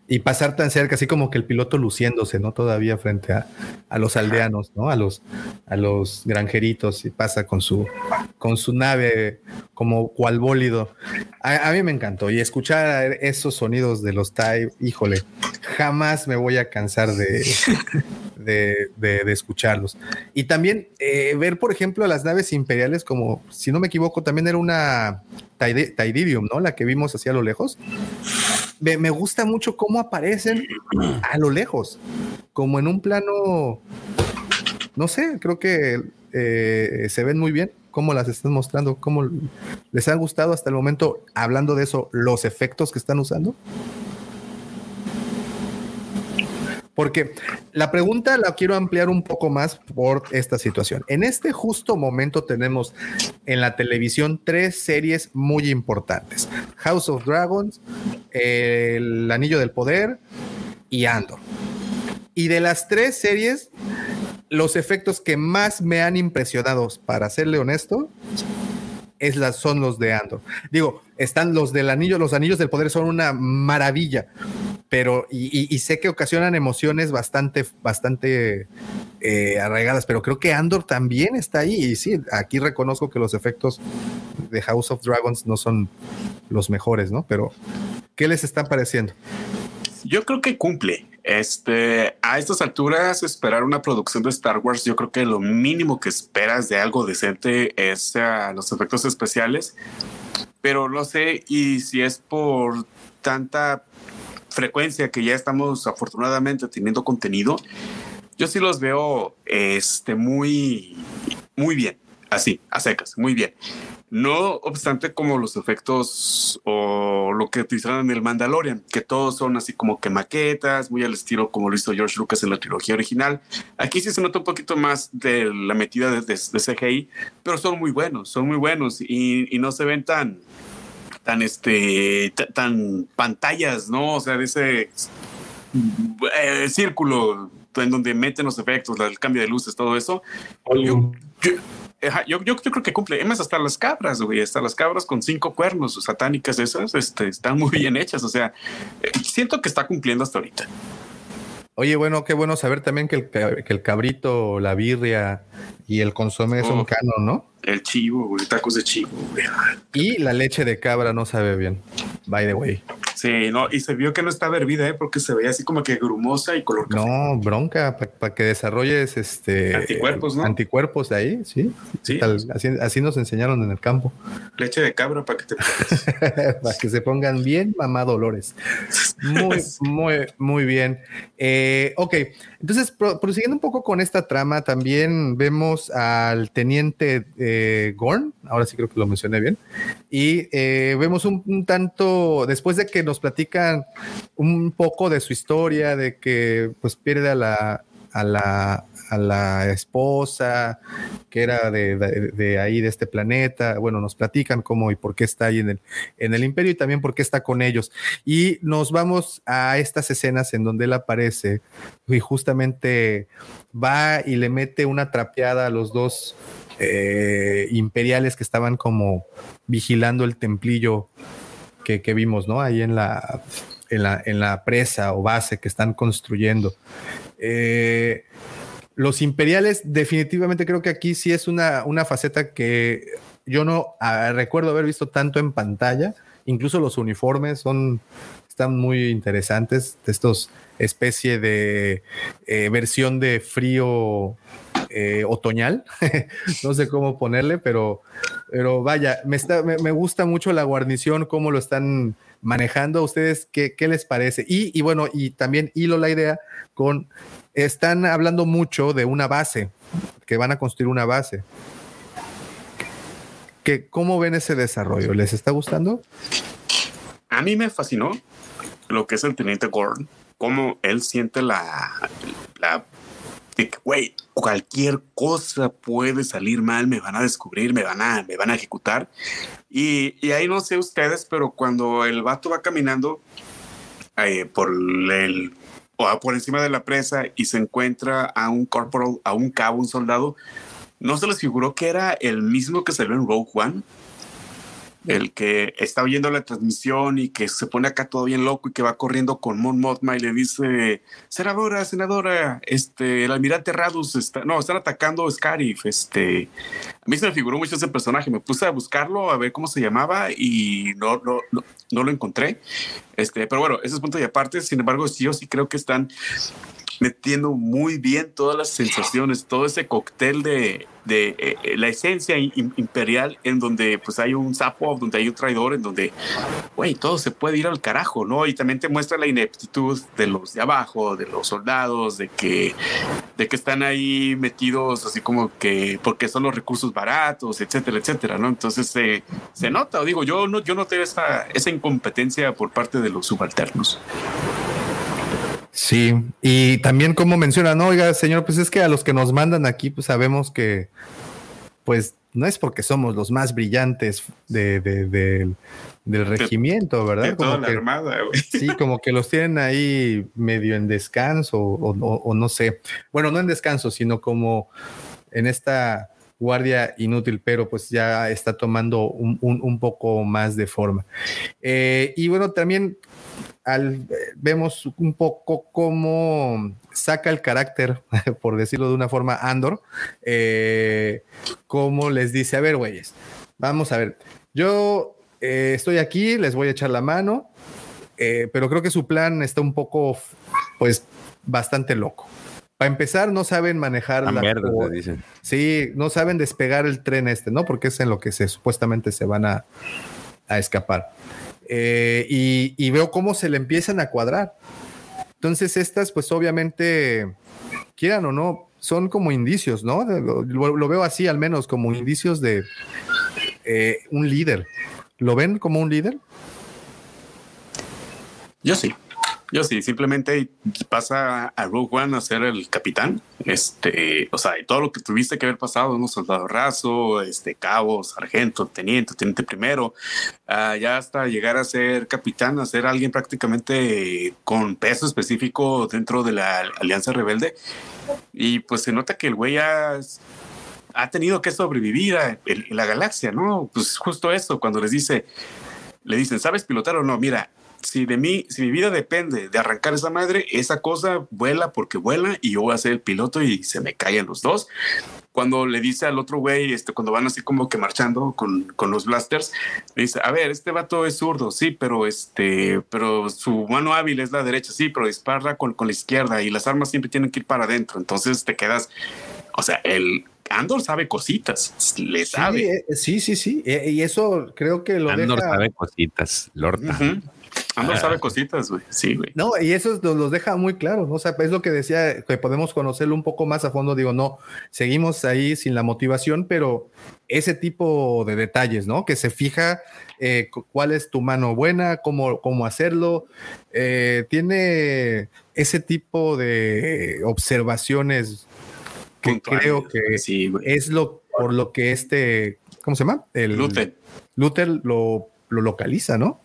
y pasar tan cerca, así como que el piloto luciéndose, ¿no? Todavía frente a, a los aldeanos, ¿no? A los, a los granjeritos y pasa con su, con su nave como cual bólido. A, a, mí me encantó y escuchar esos sonidos de los TIE, híjole, jamás me voy a cansar de, de, de, de escucharlos. Y también eh, ver, por ejemplo, a las naves imperiales como, si no me equivoco, también era una Taididium, ¿no? La que vimos hacia lo lejos. Me, me, gusta mucho cómo aparecen a lo lejos, como en un plano no sé, creo que eh, se ven muy bien. ¿Cómo las están mostrando? ¿Cómo les ha gustado hasta el momento, hablando de eso, los efectos que están usando? Porque la pregunta la quiero ampliar un poco más por esta situación. En este justo momento tenemos en la televisión tres series muy importantes. House of Dragons, El Anillo del Poder y Andor. Y de las tres series, los efectos que más me han impresionado, para serle honesto, es la, son los de Andor. Digo, están los del anillo, los anillos del poder son una maravilla, pero y, sé que ocasionan emociones bastante, bastante eh, arraigadas, pero creo que Andor también está ahí. Y sí, aquí reconozco que los efectos de House of Dragons no son los mejores, ¿no? Pero, ¿qué les está pareciendo? Yo creo que cumple. Este, a estas alturas, esperar una producción de Star Wars, yo creo que lo mínimo que esperas de algo decente es los efectos especiales. Pero no sé, y si es por tanta frecuencia que ya estamos afortunadamente teniendo contenido, yo sí los veo este, muy, muy bien, así, a secas, muy bien. No obstante como los efectos o lo que utilizaron en el Mandalorian, que todos son así como que maquetas, muy al estilo como lo hizo George Lucas en la trilogía original. Aquí sí se nota un poquito más de la metida de, de, CGI, pero son muy buenos, son muy buenos y, y no se ven tan, tan este, tan pantallas, ¿no? O sea, de ese eh, círculo en donde meten los efectos, el cambio de luces, todo eso. Yo, yo, yo, creo que cumple. Además, hasta las cabras, güey, hasta las cabras con cinco cuernos satánicas esas, este, están muy bien hechas. O sea, eh, siento que está cumpliendo hasta ahorita. Oye, bueno, qué bueno saber también que el, que el cabrito, la birria y el consomé son oh. canon, ¿no? El chivo, güey, tacos de chivo, güey. Y la leche de cabra no sabe bien, by the way. Sí, no, y se vio que no estaba hervida, ¿eh? porque se veía así como que grumosa y color café. No, bronca, para que desarrolles este anticuerpos, ¿no? Anticuerpos ahí, sí. sí. así, nos enseñaron en el campo. Leche de cabra para que te para que se pongan bien mamá Dolores. Muy, muy, muy bien. Eh, ok, entonces, prosiguiendo un poco con esta trama, también vemos al teniente eh, Gorn, ahora sí creo que lo mencioné bien, y eh, vemos un, tanto, después de que nos platican un poco de su historia, de que pues pierde a la, a la, a la esposa que era de, ahí, de este planeta. Bueno, nos platican cómo y por qué está ahí en el, en el imperio y también por qué está con ellos. Y nos vamos a estas escenas en donde él aparece y justamente va y le mete una trapeada a los dos eh, imperiales que estaban como vigilando el templillo que, que vimos, ¿no? Ahí en la, en la, en la presa o base que están construyendo. Eh, los imperiales, definitivamente creo que aquí sí es una, una faceta que yo no ah, recuerdo haber visto tanto en pantalla. Incluso los uniformes son, están muy interesantes. Estos especie de eh, versión de frío eh, otoñal. no sé cómo ponerle, pero, pero vaya, me, está, me, gusta mucho la guarnición, cómo lo están manejando. ¿A ustedes qué, qué les parece? Y, y, bueno, y también hilo la idea con están hablando mucho de una base, que van a construir una base. ¿Qué, ¿Cómo ven ese desarrollo? ¿Les está gustando? A mí me fascinó lo que es el teniente Gordon, cómo él siente la, la güey, cualquier cosa puede salir mal, me van a descubrir, me van a, me van a ejecutar. Y, y ahí no sé ustedes, pero cuando el vato va caminando eh, por el por encima de la presa y se encuentra a un corporal, a un cabo, un soldado, ¿no se les figuró que era el mismo que salió en Rogue One? el que está oyendo la transmisión y que se pone acá todo bien loco y que va corriendo con Mon Mothma y le dice, senadora, senadora, este, el almirante Radus está, no, están atacando Scarif, este, mí se me figuró mucho ese personaje, me puse a buscarlo, a ver cómo se llamaba y no, no, no, lo encontré, este, pero bueno, ese es punto y aparte, sin embargo, yo sí creo que están metiendo muy bien todas las sensaciones, todo ese cóctel de, de eh, eh, la esencia imperial en donde pues hay un sapo, donde hay un traidor, en donde, güey, todo se puede ir al carajo, ¿no? Y también te muestra la ineptitud de los de abajo, de los soldados, de que de que están ahí metidos así como que porque son los recursos baratos, etcétera, etcétera, ¿no? Entonces se nota, o digo, yo no, yo noté esa, esa incompetencia por parte de los subalternos. Sí, y también como menciona, no, oiga, señor, pues es que a los que nos mandan aquí, pues sabemos que, pues no es porque somos los más brillantes de, del regimiento, ¿verdad? como que, armada, Sí, como que los tienen ahí medio en descanso o, no sé. Bueno, no en descanso, sino como en esta guardia inútil, pero pues ya está tomando un, poco más de forma. Eh, y bueno, también al, vemos un poco cómo saca el carácter, por decirlo de una forma, Andor, eh, como les dice, a ver, güeyes, vamos a ver, yo eh, estoy aquí, les voy a echar la mano, eh, pero creo que su plan está un poco, pues, bastante loco. Para empezar, no saben manejar la... Mierda, dicen. Sí, no saben despegar el tren este, ¿no? Porque es en lo que se supuestamente se van a, escapar. Eh, y, veo cómo se le empiezan a cuadrar. Entonces, estas, pues obviamente, quieran o no, son como indicios, ¿no? Lo, veo así, al menos, como indicios de un líder. ¿Lo ven como un líder? Yo sí. Yo sí, simplemente pasa a Rogue One a ser el capitán. Este, o sea, y todo lo que tuviste que haber pasado, un soldado raso, este, cabo, sargento, teniente, teniente primero, uh, ya hasta llegar a ser capitán, a ser alguien prácticamente con peso específico dentro de la Alianza Rebelde. Y pues se nota que el güey ya ha tenido que sobrevivir en, la galaxia, ¿no? Pues justo eso, cuando les dice, le dicen, ¿sabes pilotar o no? Mira, si de mí, si mi vida depende de arrancar esa madre, esa cosa vuela porque vuela y yo voy a ser el piloto y se me caen los dos. Cuando le dice al otro güey, este, cuando van así como que marchando con, con, los blasters, le dice, a ver, este vato es zurdo, sí, pero este, pero su mano hábil es la derecha, sí, pero dispara con, con la izquierda y las armas siempre tienen que ir para adentro. Entonces te quedas, o sea, el, Andor sabe cositas, le sabe. Sí, sí, sí, eh, y eso creo que lo Andor sabe cositas, Lord. Andor ah. sabe cositas, güey. Sí, güey. No, y eso nos los deja muy claro, ¿no? O sea, es lo que decía, que podemos conocerlo un poco más a fondo. Digo, no, seguimos ahí sin la motivación, pero ese tipo de detalles, ¿no? Que se fija eh, cuál es tu mano buena, cómo, cómo hacerlo. Eh, tiene ese tipo de observaciones que creo que es lo por lo que este, ¿cómo se llama? El Luther. Luther lo, lo localiza, ¿no?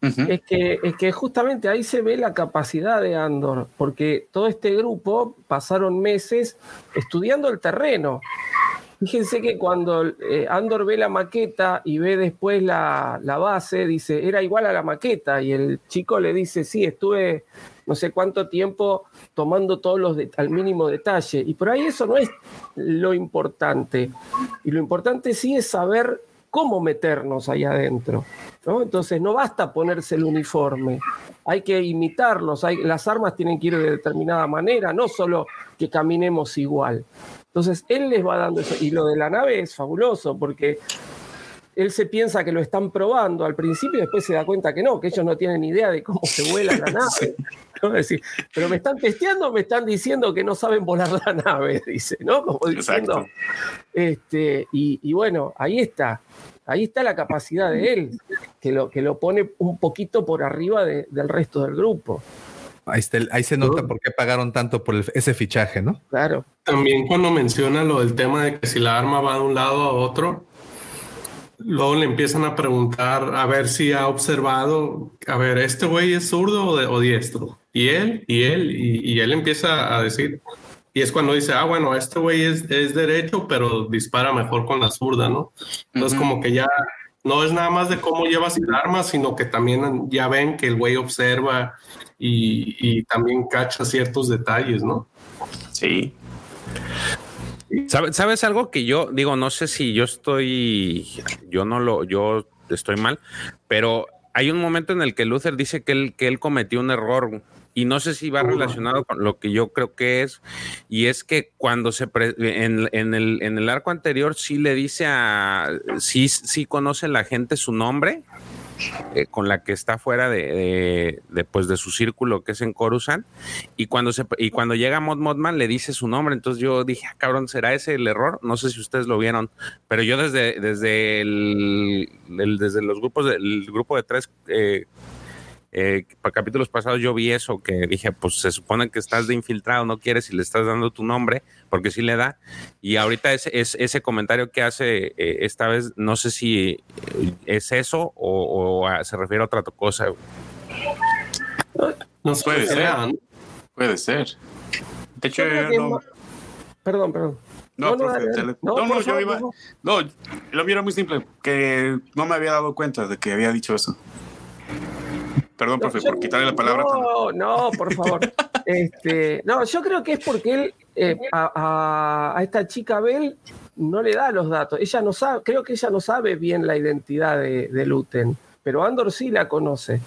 Es, que, es que justamente ahí se ve la capacidad de Andor, porque todo este grupo pasaron meses estudiando el terreno. Fíjense que cuando eh, Andor ve la maqueta y ve después la, la, base, dice, era igual a la maqueta. Y el chico le dice, sí, estuve no sé cuánto tiempo tomando todos los al mínimo detalle. Y por ahí eso no es lo importante. Y lo importante sí es saber cómo meternos ahí adentro. ¿no? Entonces no basta ponerse el uniforme, hay que imitarlos, hay, las armas tienen que ir de determinada manera, no solo que caminemos igual. Entonces él les va dando eso. Y lo de la nave es fabuloso porque él se piensa que lo están probando al principio y después se da cuenta que no, que ellos no tienen idea de cómo se vuela la nave. Decir, pero me están testeando, me están diciendo que no saben volar la nave, dice, ¿no? Como diciendo. Este, y, bueno, ahí está. Ahí está la capacidad de él, que lo, que lo pone un poquito por arriba del resto del grupo. Ahí, ahí, se nota por qué pagaron tanto por ese fichaje, ¿no? Claro. También cuando menciona lo del tema de que si la arma va de un lado a otro, luego le empiezan a preguntar a ver si ha observado, a ver, ¿este güey es zurdo o, diestro? Y él, y él, y, él empieza a decir, y es cuando dice, ah, bueno, este güey es, derecho, pero dispara mejor con la zurda, ¿no? Entonces como que ya no es nada más de cómo llevas el arma, sino que también ya ven que el güey observa y, y también cacha ciertos detalles, ¿no? Sí. ¿Sabes, algo que yo digo? No sé si yo estoy, yo no lo, yo estoy mal, pero hay un momento en el que Luther dice que él, que él cometió un error y no sé si va relacionado con lo que yo creo que es, y es que cuando se en, en, el, en el arco anterior sí le dice a, sí, sí conoce la gente su nombre, eh, con la que está fuera de, de, pues de su círculo que es en Coruscant y cuando se y cuando llega Mod Modman le dice su nombre entonces yo dije ah, cabrón será ese el error no sé si ustedes lo vieron pero yo desde desde el, desde los grupos del grupo de tres eh, eh, para capítulos pasados yo vi eso, que dije, pues se supone que estás de infiltrado, no quieres y le estás dando tu nombre, porque sí le da. Y ahorita es, ese comentario que hace eh, esta vez, no sé si eh, es eso o, se refiere a otra cosa. No puede ser. Puede ser. De hecho, no... Perdón, perdón. No, no, no, no, yo iba. No, lo era muy simple, que no me había dado cuenta de que había dicho eso. Perdón, profe, por quitarle la palabra. No, no, por favor. este, no, yo creo que es porque él eh, a, esta chica Bell no le da los datos. Ella no sabe, creo que ella no sabe bien la identidad de, de Luten, pero Andor sí la conoce.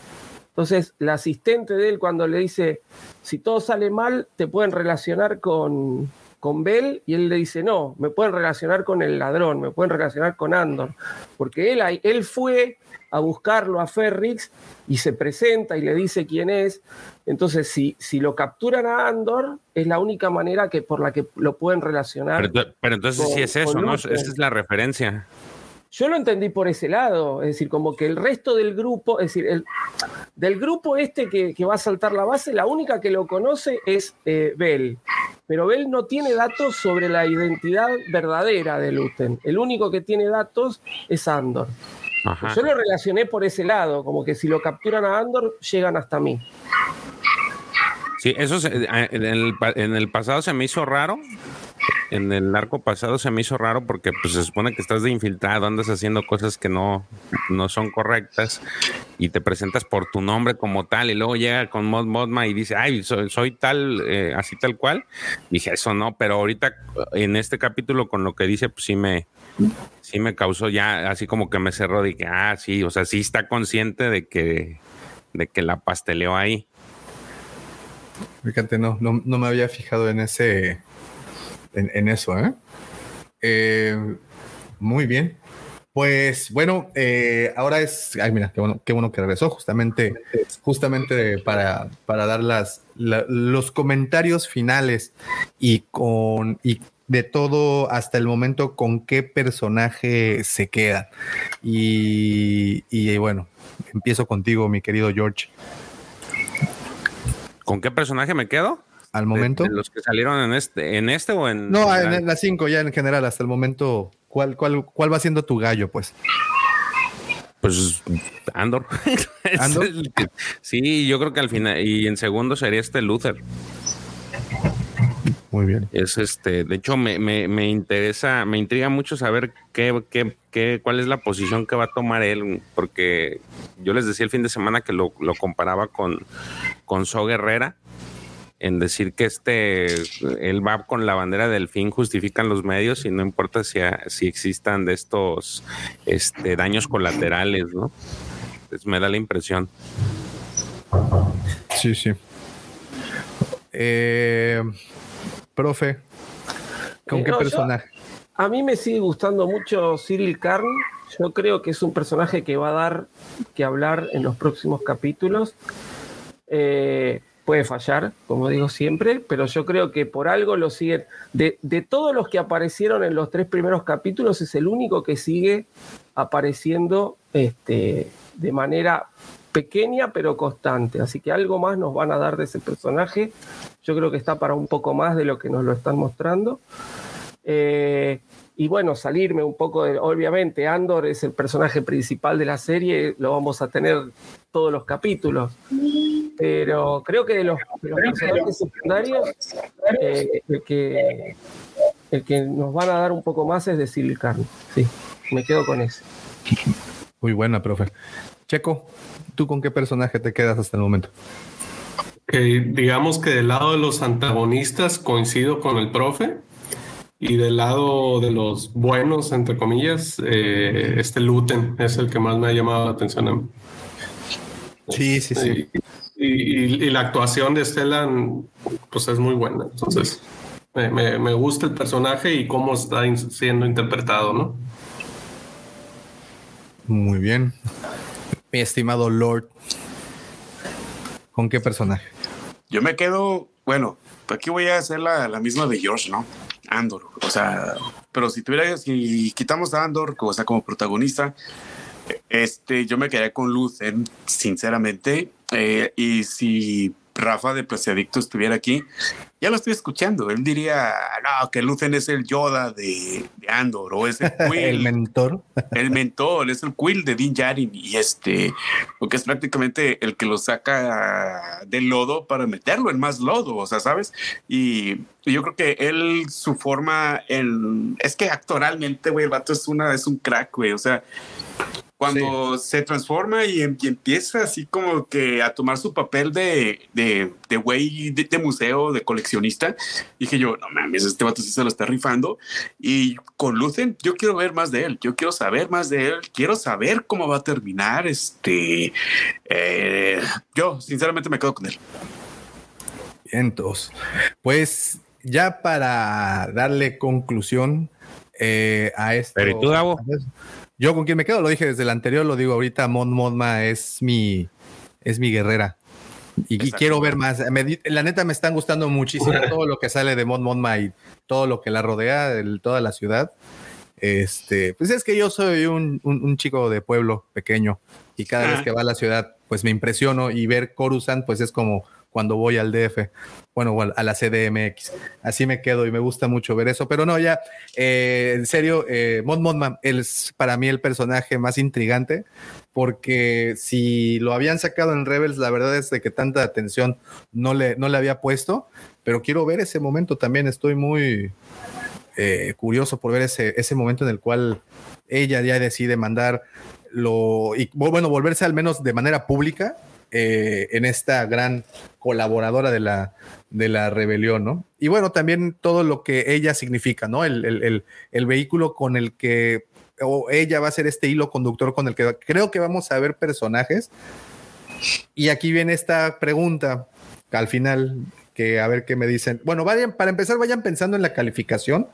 Entonces, la asistente de él cuando le dice, si todo sale mal, te pueden relacionar con, con Bell y él le dice, no, me pueden relacionar con el ladrón, me pueden relacionar con Andor, porque él, él fue a buscarlo a Ferrix y se presenta y le dice quién es. Entonces, si, si lo capturan a Andor, es la única manera que, por la que lo pueden relacionar. Pero, entonces sí es eso, ¿no? Esa es la referencia. Yo lo entendí por ese lado, es decir, como que el resto del grupo, es decir, el, del grupo este que, va a saltar la base, la única que lo conoce es eh, Bell, pero Bell no tiene datos sobre la identidad verdadera de Luten. El único que tiene datos es Andor. Yo lo relacioné por ese lado, como que si lo capturan a Andor, llegan hasta mí. Sí, eso eh, en, el, pasado se me hizo raro. En el arco pasado se me hizo raro porque pues, se supone que estás de infiltrado, andas haciendo cosas que no, no son correctas y te presentas por tu nombre como tal y luego llega con Mod Modma y dice, ay, soy, tal, eh, así tal cual. Dije, eso no, pero ahorita en este capítulo con lo que dice, pues sí me, sí me causó ya así como que me cerró, dije, ah, sí, o sea, sí está consciente de que, de que la pasteleó ahí. Fíjate, no, no, me había fijado en ese, en, eso, ¿eh? ¿eh? Muy bien. Pues bueno, eh, ahora es, ay mira, qué bueno, qué bueno que regresó justamente, justamente para, para dar los comentarios finales y con y de todo hasta el momento con qué personaje se queda. Y, y bueno, empiezo contigo, mi querido George. ¿Con qué personaje me quedo? Al momento. los que salieron en este, en este o en. No, en, las cinco ya en general, hasta el momento. ¿Cuál, cuál, cuál va siendo tu gallo, pues? Pues Andor. ¿Andor? sí, yo creo que al final. Y en segundo sería este Luther. Muy bien. Es este, de hecho, me, me, me interesa, me intriga mucho saber qué, qué, qué, cuál es la posición que va a tomar él, porque yo les decía el fin de semana que lo, lo comparaba con, con So Guerrera, en decir que este, él va con la bandera del fin, justifican los medios y no importa si, si existan de estos este, daños colaterales, ¿no? me da la impresión. Sí, sí. Eh, Profe, ¿con eh, qué personaje? a mí me sigue gustando mucho Cyril Karn. Yo creo que es un personaje que va a dar que hablar en los próximos capítulos. Eh, puede fallar, como digo siempre, pero yo creo que por algo lo siguen. De, de, todos los que aparecieron en los tres primeros capítulos, es el único que sigue apareciendo este, de manera pequeña pero constante. Así que algo más nos van a dar de ese personaje. Yo creo que está para un poco más de lo que nos lo están mostrando. Eh, y bueno, salirme un poco de, obviamente, Andor es el personaje principal de la serie, lo vamos a tener todos los capítulos, pero creo que de los, personajes secundarios, eh, el, que, el que nos van a dar un poco más es de Civil Carne, sí, me quedo con ese. Muy buena, profe. Checo, ¿tú con qué personaje te quedas hasta el momento? digamos que del lado de los antagonistas coincido con el profe y del lado de los buenos, entre comillas, eh, este Luten es el que más me ha llamado la atención. Sí, sí, sí. Y, la actuación de Stellan, pues es muy buena. Entonces, me, me gusta el personaje y cómo está siendo interpretado, ¿no? Muy bien. Mi estimado Lord. ¿Con qué personaje? Yo me quedo, bueno, aquí voy a hacer la, la misma de George, ¿no? Andor. O sea, pero si tuviera, si quitamos a Andor, o sea, como protagonista, este, yo me quedé con Luz, sinceramente. Eh, y si Rafa de Adicto estuviera aquí, ya lo estoy escuchando. Él diría, no, que Lucen es el Yoda de, Andor o es el Quill. el mentor. el mentor, es el Quill de Din Djarin y este, porque es prácticamente el que lo saca del lodo para meterlo en más lodo, o sea, ¿sabes? Y, yo creo que él, su forma, el, es que actoralmente, güey, el vato es, una, es un crack, güey, o sea, cuando se transforma y, empieza así como que a tomar su papel de, de, de güey de, museo, de coleccionista, dije yo, no mames, este vato sí se lo está rifando. Y con Lucen, yo quiero ver más de él, yo quiero saber más de él, quiero saber cómo va a terminar. Este, eh, yo sinceramente me quedo con él. Entonces, pues ya para darle conclusión eh, a esto. Pero ¿y tú, Gabo? Yo con quien me quedo, lo dije desde el anterior, lo digo ahorita, Mon Modma es mi, es mi guerrera. Y, quiero ver más. la neta me están gustando muchísimo todo lo que sale de Mon Modma y todo lo que la rodea, toda la ciudad. Este, pues es que yo soy un, un, chico de pueblo pequeño y cada vez que va a la ciudad, pues me impresiono y ver Coruscant, pues es como cuando voy al DF, bueno, a la CDMX. Así me quedo y me gusta mucho ver eso. Pero no, ya, eh, en serio, eh, Mon es para mí el personaje más intrigante, porque si lo habían sacado en Rebels, la verdad es de que tanta atención no le, no le había puesto, pero quiero ver ese momento también. Estoy muy eh, curioso por ver ese, ese momento en el cual ella ya decide mandar lo, y bueno, volverse al menos de manera pública eh, en esta gran colaboradora de la, de la rebelión, ¿no? Y bueno, también todo lo que ella significa, ¿no? El, vehículo con el que, o ella va a ser este hilo conductor con el que creo que vamos a ver personajes. Y aquí viene esta pregunta, al final, que a ver qué me dicen. Bueno, vayan, para empezar, vayan pensando en la calificación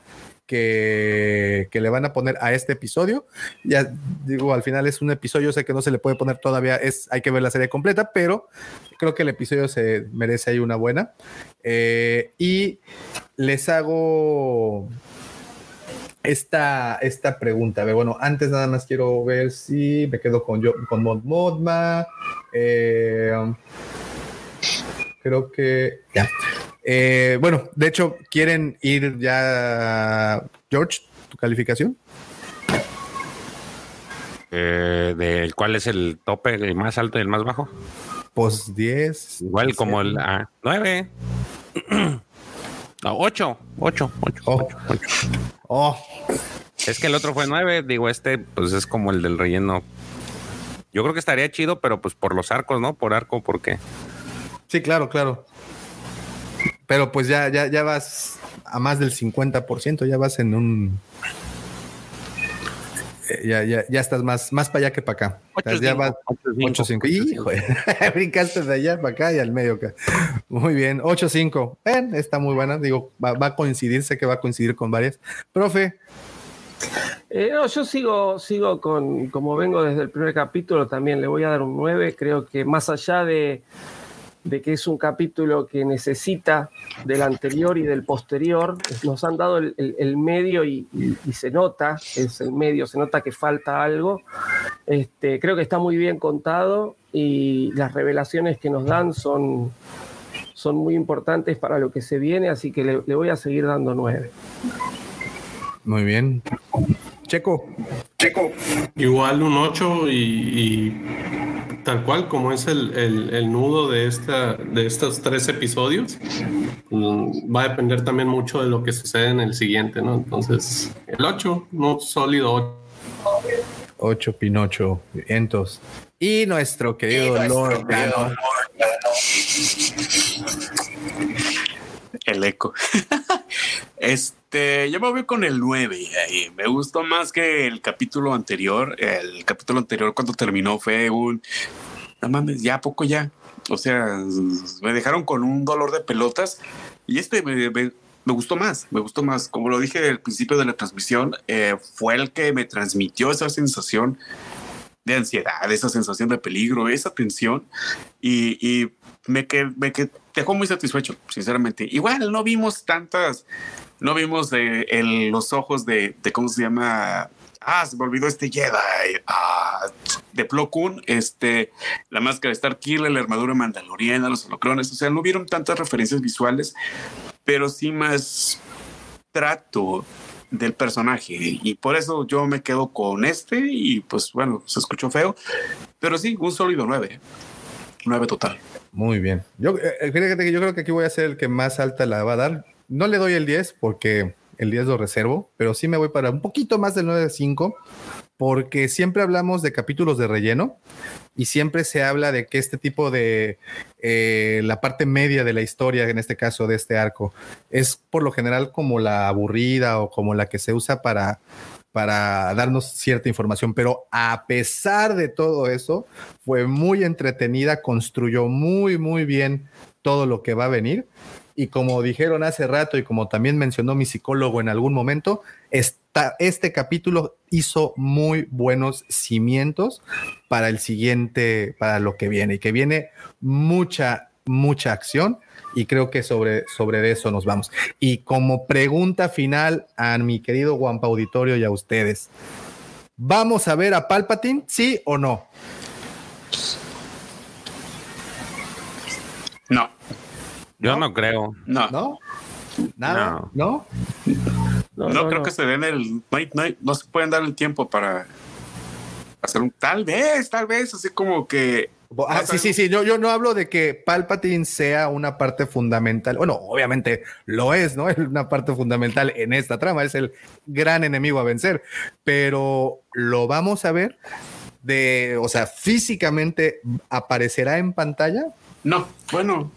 que, le van a poner a este episodio. Ya digo, al final es un episodio, sé que no se le puede poner todavía, es, hay que ver la serie completa, pero creo que el episodio se merece ahí una buena. Eh, y les hago esta, esta pregunta. bueno, antes nada más quiero ver si me quedo con yo, con Mod Modma. Eh, creo que ya. Eh, bueno, de hecho, ¿quieren ir ya, George, tu calificación? Eh, ¿de ¿Cuál es el tope, el más alto y el más bajo? Pues 10. Igual como el 9. 8, 8, 8, Oh. Es que el otro fue 9, digo, este pues es como el del relleno. Yo creo que estaría chido, pero pues por los arcos, ¿no? Por arco, ¿por qué? Sí, claro, claro. Pero pues ya, ya, ya vas a más del 50%, ya vas en un. Eh, ya, ya, ya estás más, más para allá que para acá. 8, ya vas 8, 5. Hijo, brincaste de allá para acá y al medio acá. Muy bien, 8, 5. Ven, está muy buena. Digo, va, va, a coincidir, sé que va a coincidir con varias. Profe. Eh, no, yo sigo, sigo con, como vengo desde el primer capítulo, también le voy a dar un 9. Creo que más allá de de que es un capítulo que necesita del anterior y del posterior. Nos han dado el, medio y, se nota, es el medio, se nota que falta algo. Este, creo que está muy bien contado y las revelaciones que nos dan son, son muy importantes para lo que se viene, así que le, voy a seguir dando nueve. Muy bien. Checo. Checo. Igual un 8 y tal cual como es el, nudo de, esta, de estos tres episodios, mm, va a depender también mucho de lo que sucede en el siguiente, ¿no? Entonces, el 8, no sólido 8. 8 Pinocho, entonces. Y nuestro querido Lord. El eco. este, yo me voy con el 9. Me gustó más que el capítulo anterior. El capítulo anterior, cuando terminó, fue un. No mames, ya poco ya. O sea, me dejaron con un dolor de pelotas. Y este me, gustó más, me gustó más. Como lo dije al principio de la transmisión, eh, fue el que me transmitió esa sensación de ansiedad, esa sensación de peligro, esa tensión. Y me, que, me que dejó muy satisfecho, sinceramente. Igual no vimos tantas, no vimos de, el, los ojos de, de, ¿cómo se llama? Ah, se me olvidó este Jedi. Ah, de Plo Koon, este, la máscara de Starkiller, la armadura mandaloriana, los holocrones. O sea, no vieron tantas referencias visuales, pero sí más trato del personaje y por eso yo me quedo con este y pues bueno, se escuchó feo, pero sí, un sólido 9. 9 total. Muy bien. Yo, eh, que yo creo que aquí voy a ser el que más alta la va a dar. No le doy el 10 porque el 10 lo reservo, pero sí me voy para un poquito más del 9 de 5 porque siempre hablamos de capítulos de relleno y siempre se habla de que este tipo de eh, la parte media de la historia, en este caso de este arco, es por lo general como la aburrida o como la que se usa para para darnos cierta información, pero a pesar de todo eso, fue muy entretenida, construyó muy, muy bien todo lo que va a venir. Y como dijeron hace rato y como también mencionó mi psicólogo en algún momento, este capítulo hizo muy buenos cimientos para el siguiente, para lo que viene, y que viene mucha, mucha acción y creo que sobre, sobre eso nos vamos. Y como pregunta final a mi querido Guampa Auditorio y a ustedes, ¿vamos a ver a Palpatine, sí o no? No. Yo no, creo. No. ¿No? ¿Nada? ¿No? No, creo que se den el. no, se pueden dar el tiempo para hacer un. Tal vez, tal vez, así como que Ah, sí, sí, sí. Yo, yo no hablo de que Palpatine sea una parte fundamental. Bueno, obviamente lo es, ¿no? Es una parte fundamental en esta trama. Es el gran enemigo a vencer. Pero lo vamos a ver de, o sea, físicamente aparecerá en pantalla. No, bueno,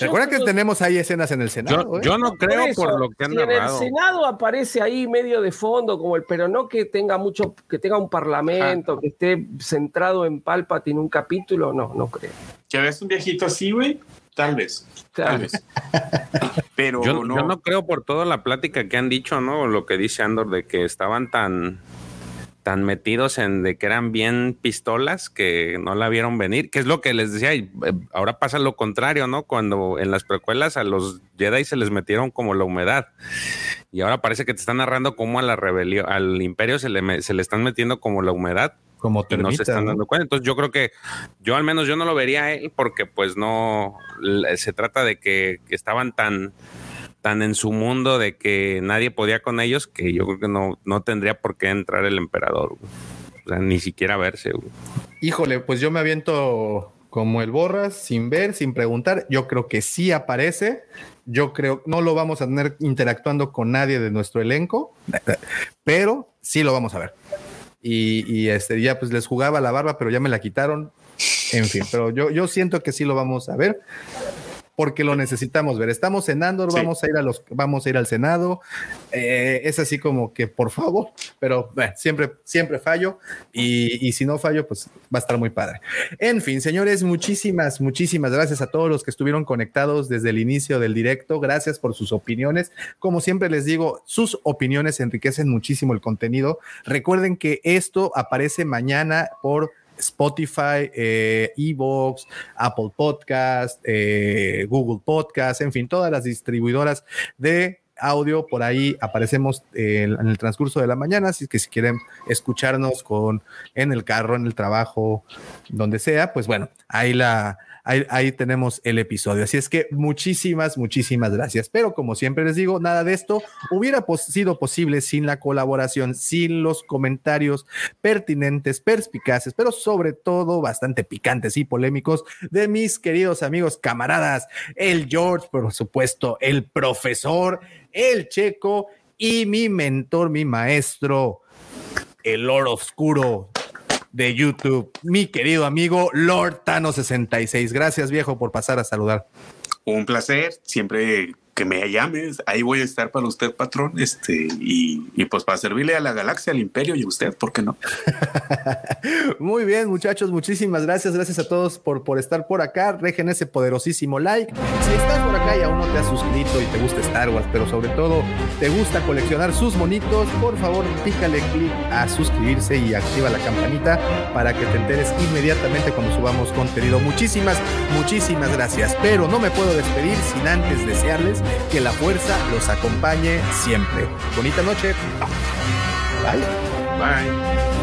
Recuerda que tenemos ahí escenas en el Senado. Yo, ¿eh? no creo por, lo que han si En el Senado aparece ahí medio de fondo, como el, pero no que tenga mucho, que tenga un parlamento, que esté centrado en Palpatine un capítulo, no, no creo. ¿Que ves un viejito así, güey? Tal vez. Tal vez. pero yo no. yo no creo por toda la plática que han dicho, ¿no? Lo que dice Andor de que estaban tan tan metidos en de que eran bien pistolas que no la vieron venir, que es lo que les decía, y eh, ahora pasa lo contrario, ¿no? Cuando en las precuelas a los Jedi se les metieron como la humedad. Y ahora parece que te están narrando cómo a la rebelión, al imperio se le, se le están metiendo como la humedad. Como no se están dando cuenta. Entonces yo creo que yo al menos yo no lo vería a él porque pues no se trata de que estaban tan tan en su mundo de que nadie podía con ellos que yo creo que no, no tendría por qué entrar el emperador. O sea, ni siquiera verse. Híjole, pues yo me aviento como el borras, sin ver, sin preguntar. Yo creo que sí aparece. Yo creo, no lo vamos a tener interactuando con nadie de nuestro elenco, pero sí lo vamos a ver. Y, y este, ya pues les jugaba la barba, pero ya me la quitaron. En fin, pero yo, yo siento que sí lo vamos a ver porque lo necesitamos ver. Estamos en Andor, vamos a ir a los, vamos a ir al Senado. Eh, es así como que por favor, pero siempre, siempre fallo y, y, si no fallo, pues va a estar muy padre. En fin, señores, muchísimas, muchísimas gracias a todos los que estuvieron conectados desde el inicio del directo. Gracias por sus opiniones. Como siempre les digo, sus opiniones enriquecen muchísimo el contenido. Recuerden que esto aparece mañana por Spotify, eh, Evox, Apple Podcast, eh, Google Podcast, en fin, todas las distribuidoras de audio por ahí aparecemos en el transcurso de la mañana así que si quieren escucharnos con en el carro en el trabajo donde sea pues bueno ahí la ahí, tenemos el episodio. Así es que muchísimas, muchísimas gracias. Pero como siempre les digo, nada de esto hubiera sido posible sin la colaboración, sin los comentarios pertinentes, perspicaces, pero sobre todo bastante picantes y polémicos de mis queridos amigos, camaradas, el George, por supuesto, el profesor, el checo y mi mentor, mi maestro, el oro oscuro, de YouTube, mi querido amigo Lord Tano66. Gracias, viejo, por pasar a saludar. Un placer, siempre que me llames, ahí voy a estar para usted, patrón, este, y, y, pues para servirle a la galaxia, al imperio y a usted, ¿por qué no? Muy bien, muchachos, muchísimas gracias, gracias a todos por, por estar por acá, rejen ese poderosísimo like, si estás por acá y aún no te has suscrito y te gusta Star Wars, pero sobre todo te gusta coleccionar sus monitos, por favor, pícale clic a suscribirse y activa la campanita para que te enteres inmediatamente cuando subamos contenido. Muchísimas, muchísimas gracias, pero no me puedo despedir sin antes desearles que la fuerza los acompañe siempre. Bonita noche. Bye. Bye.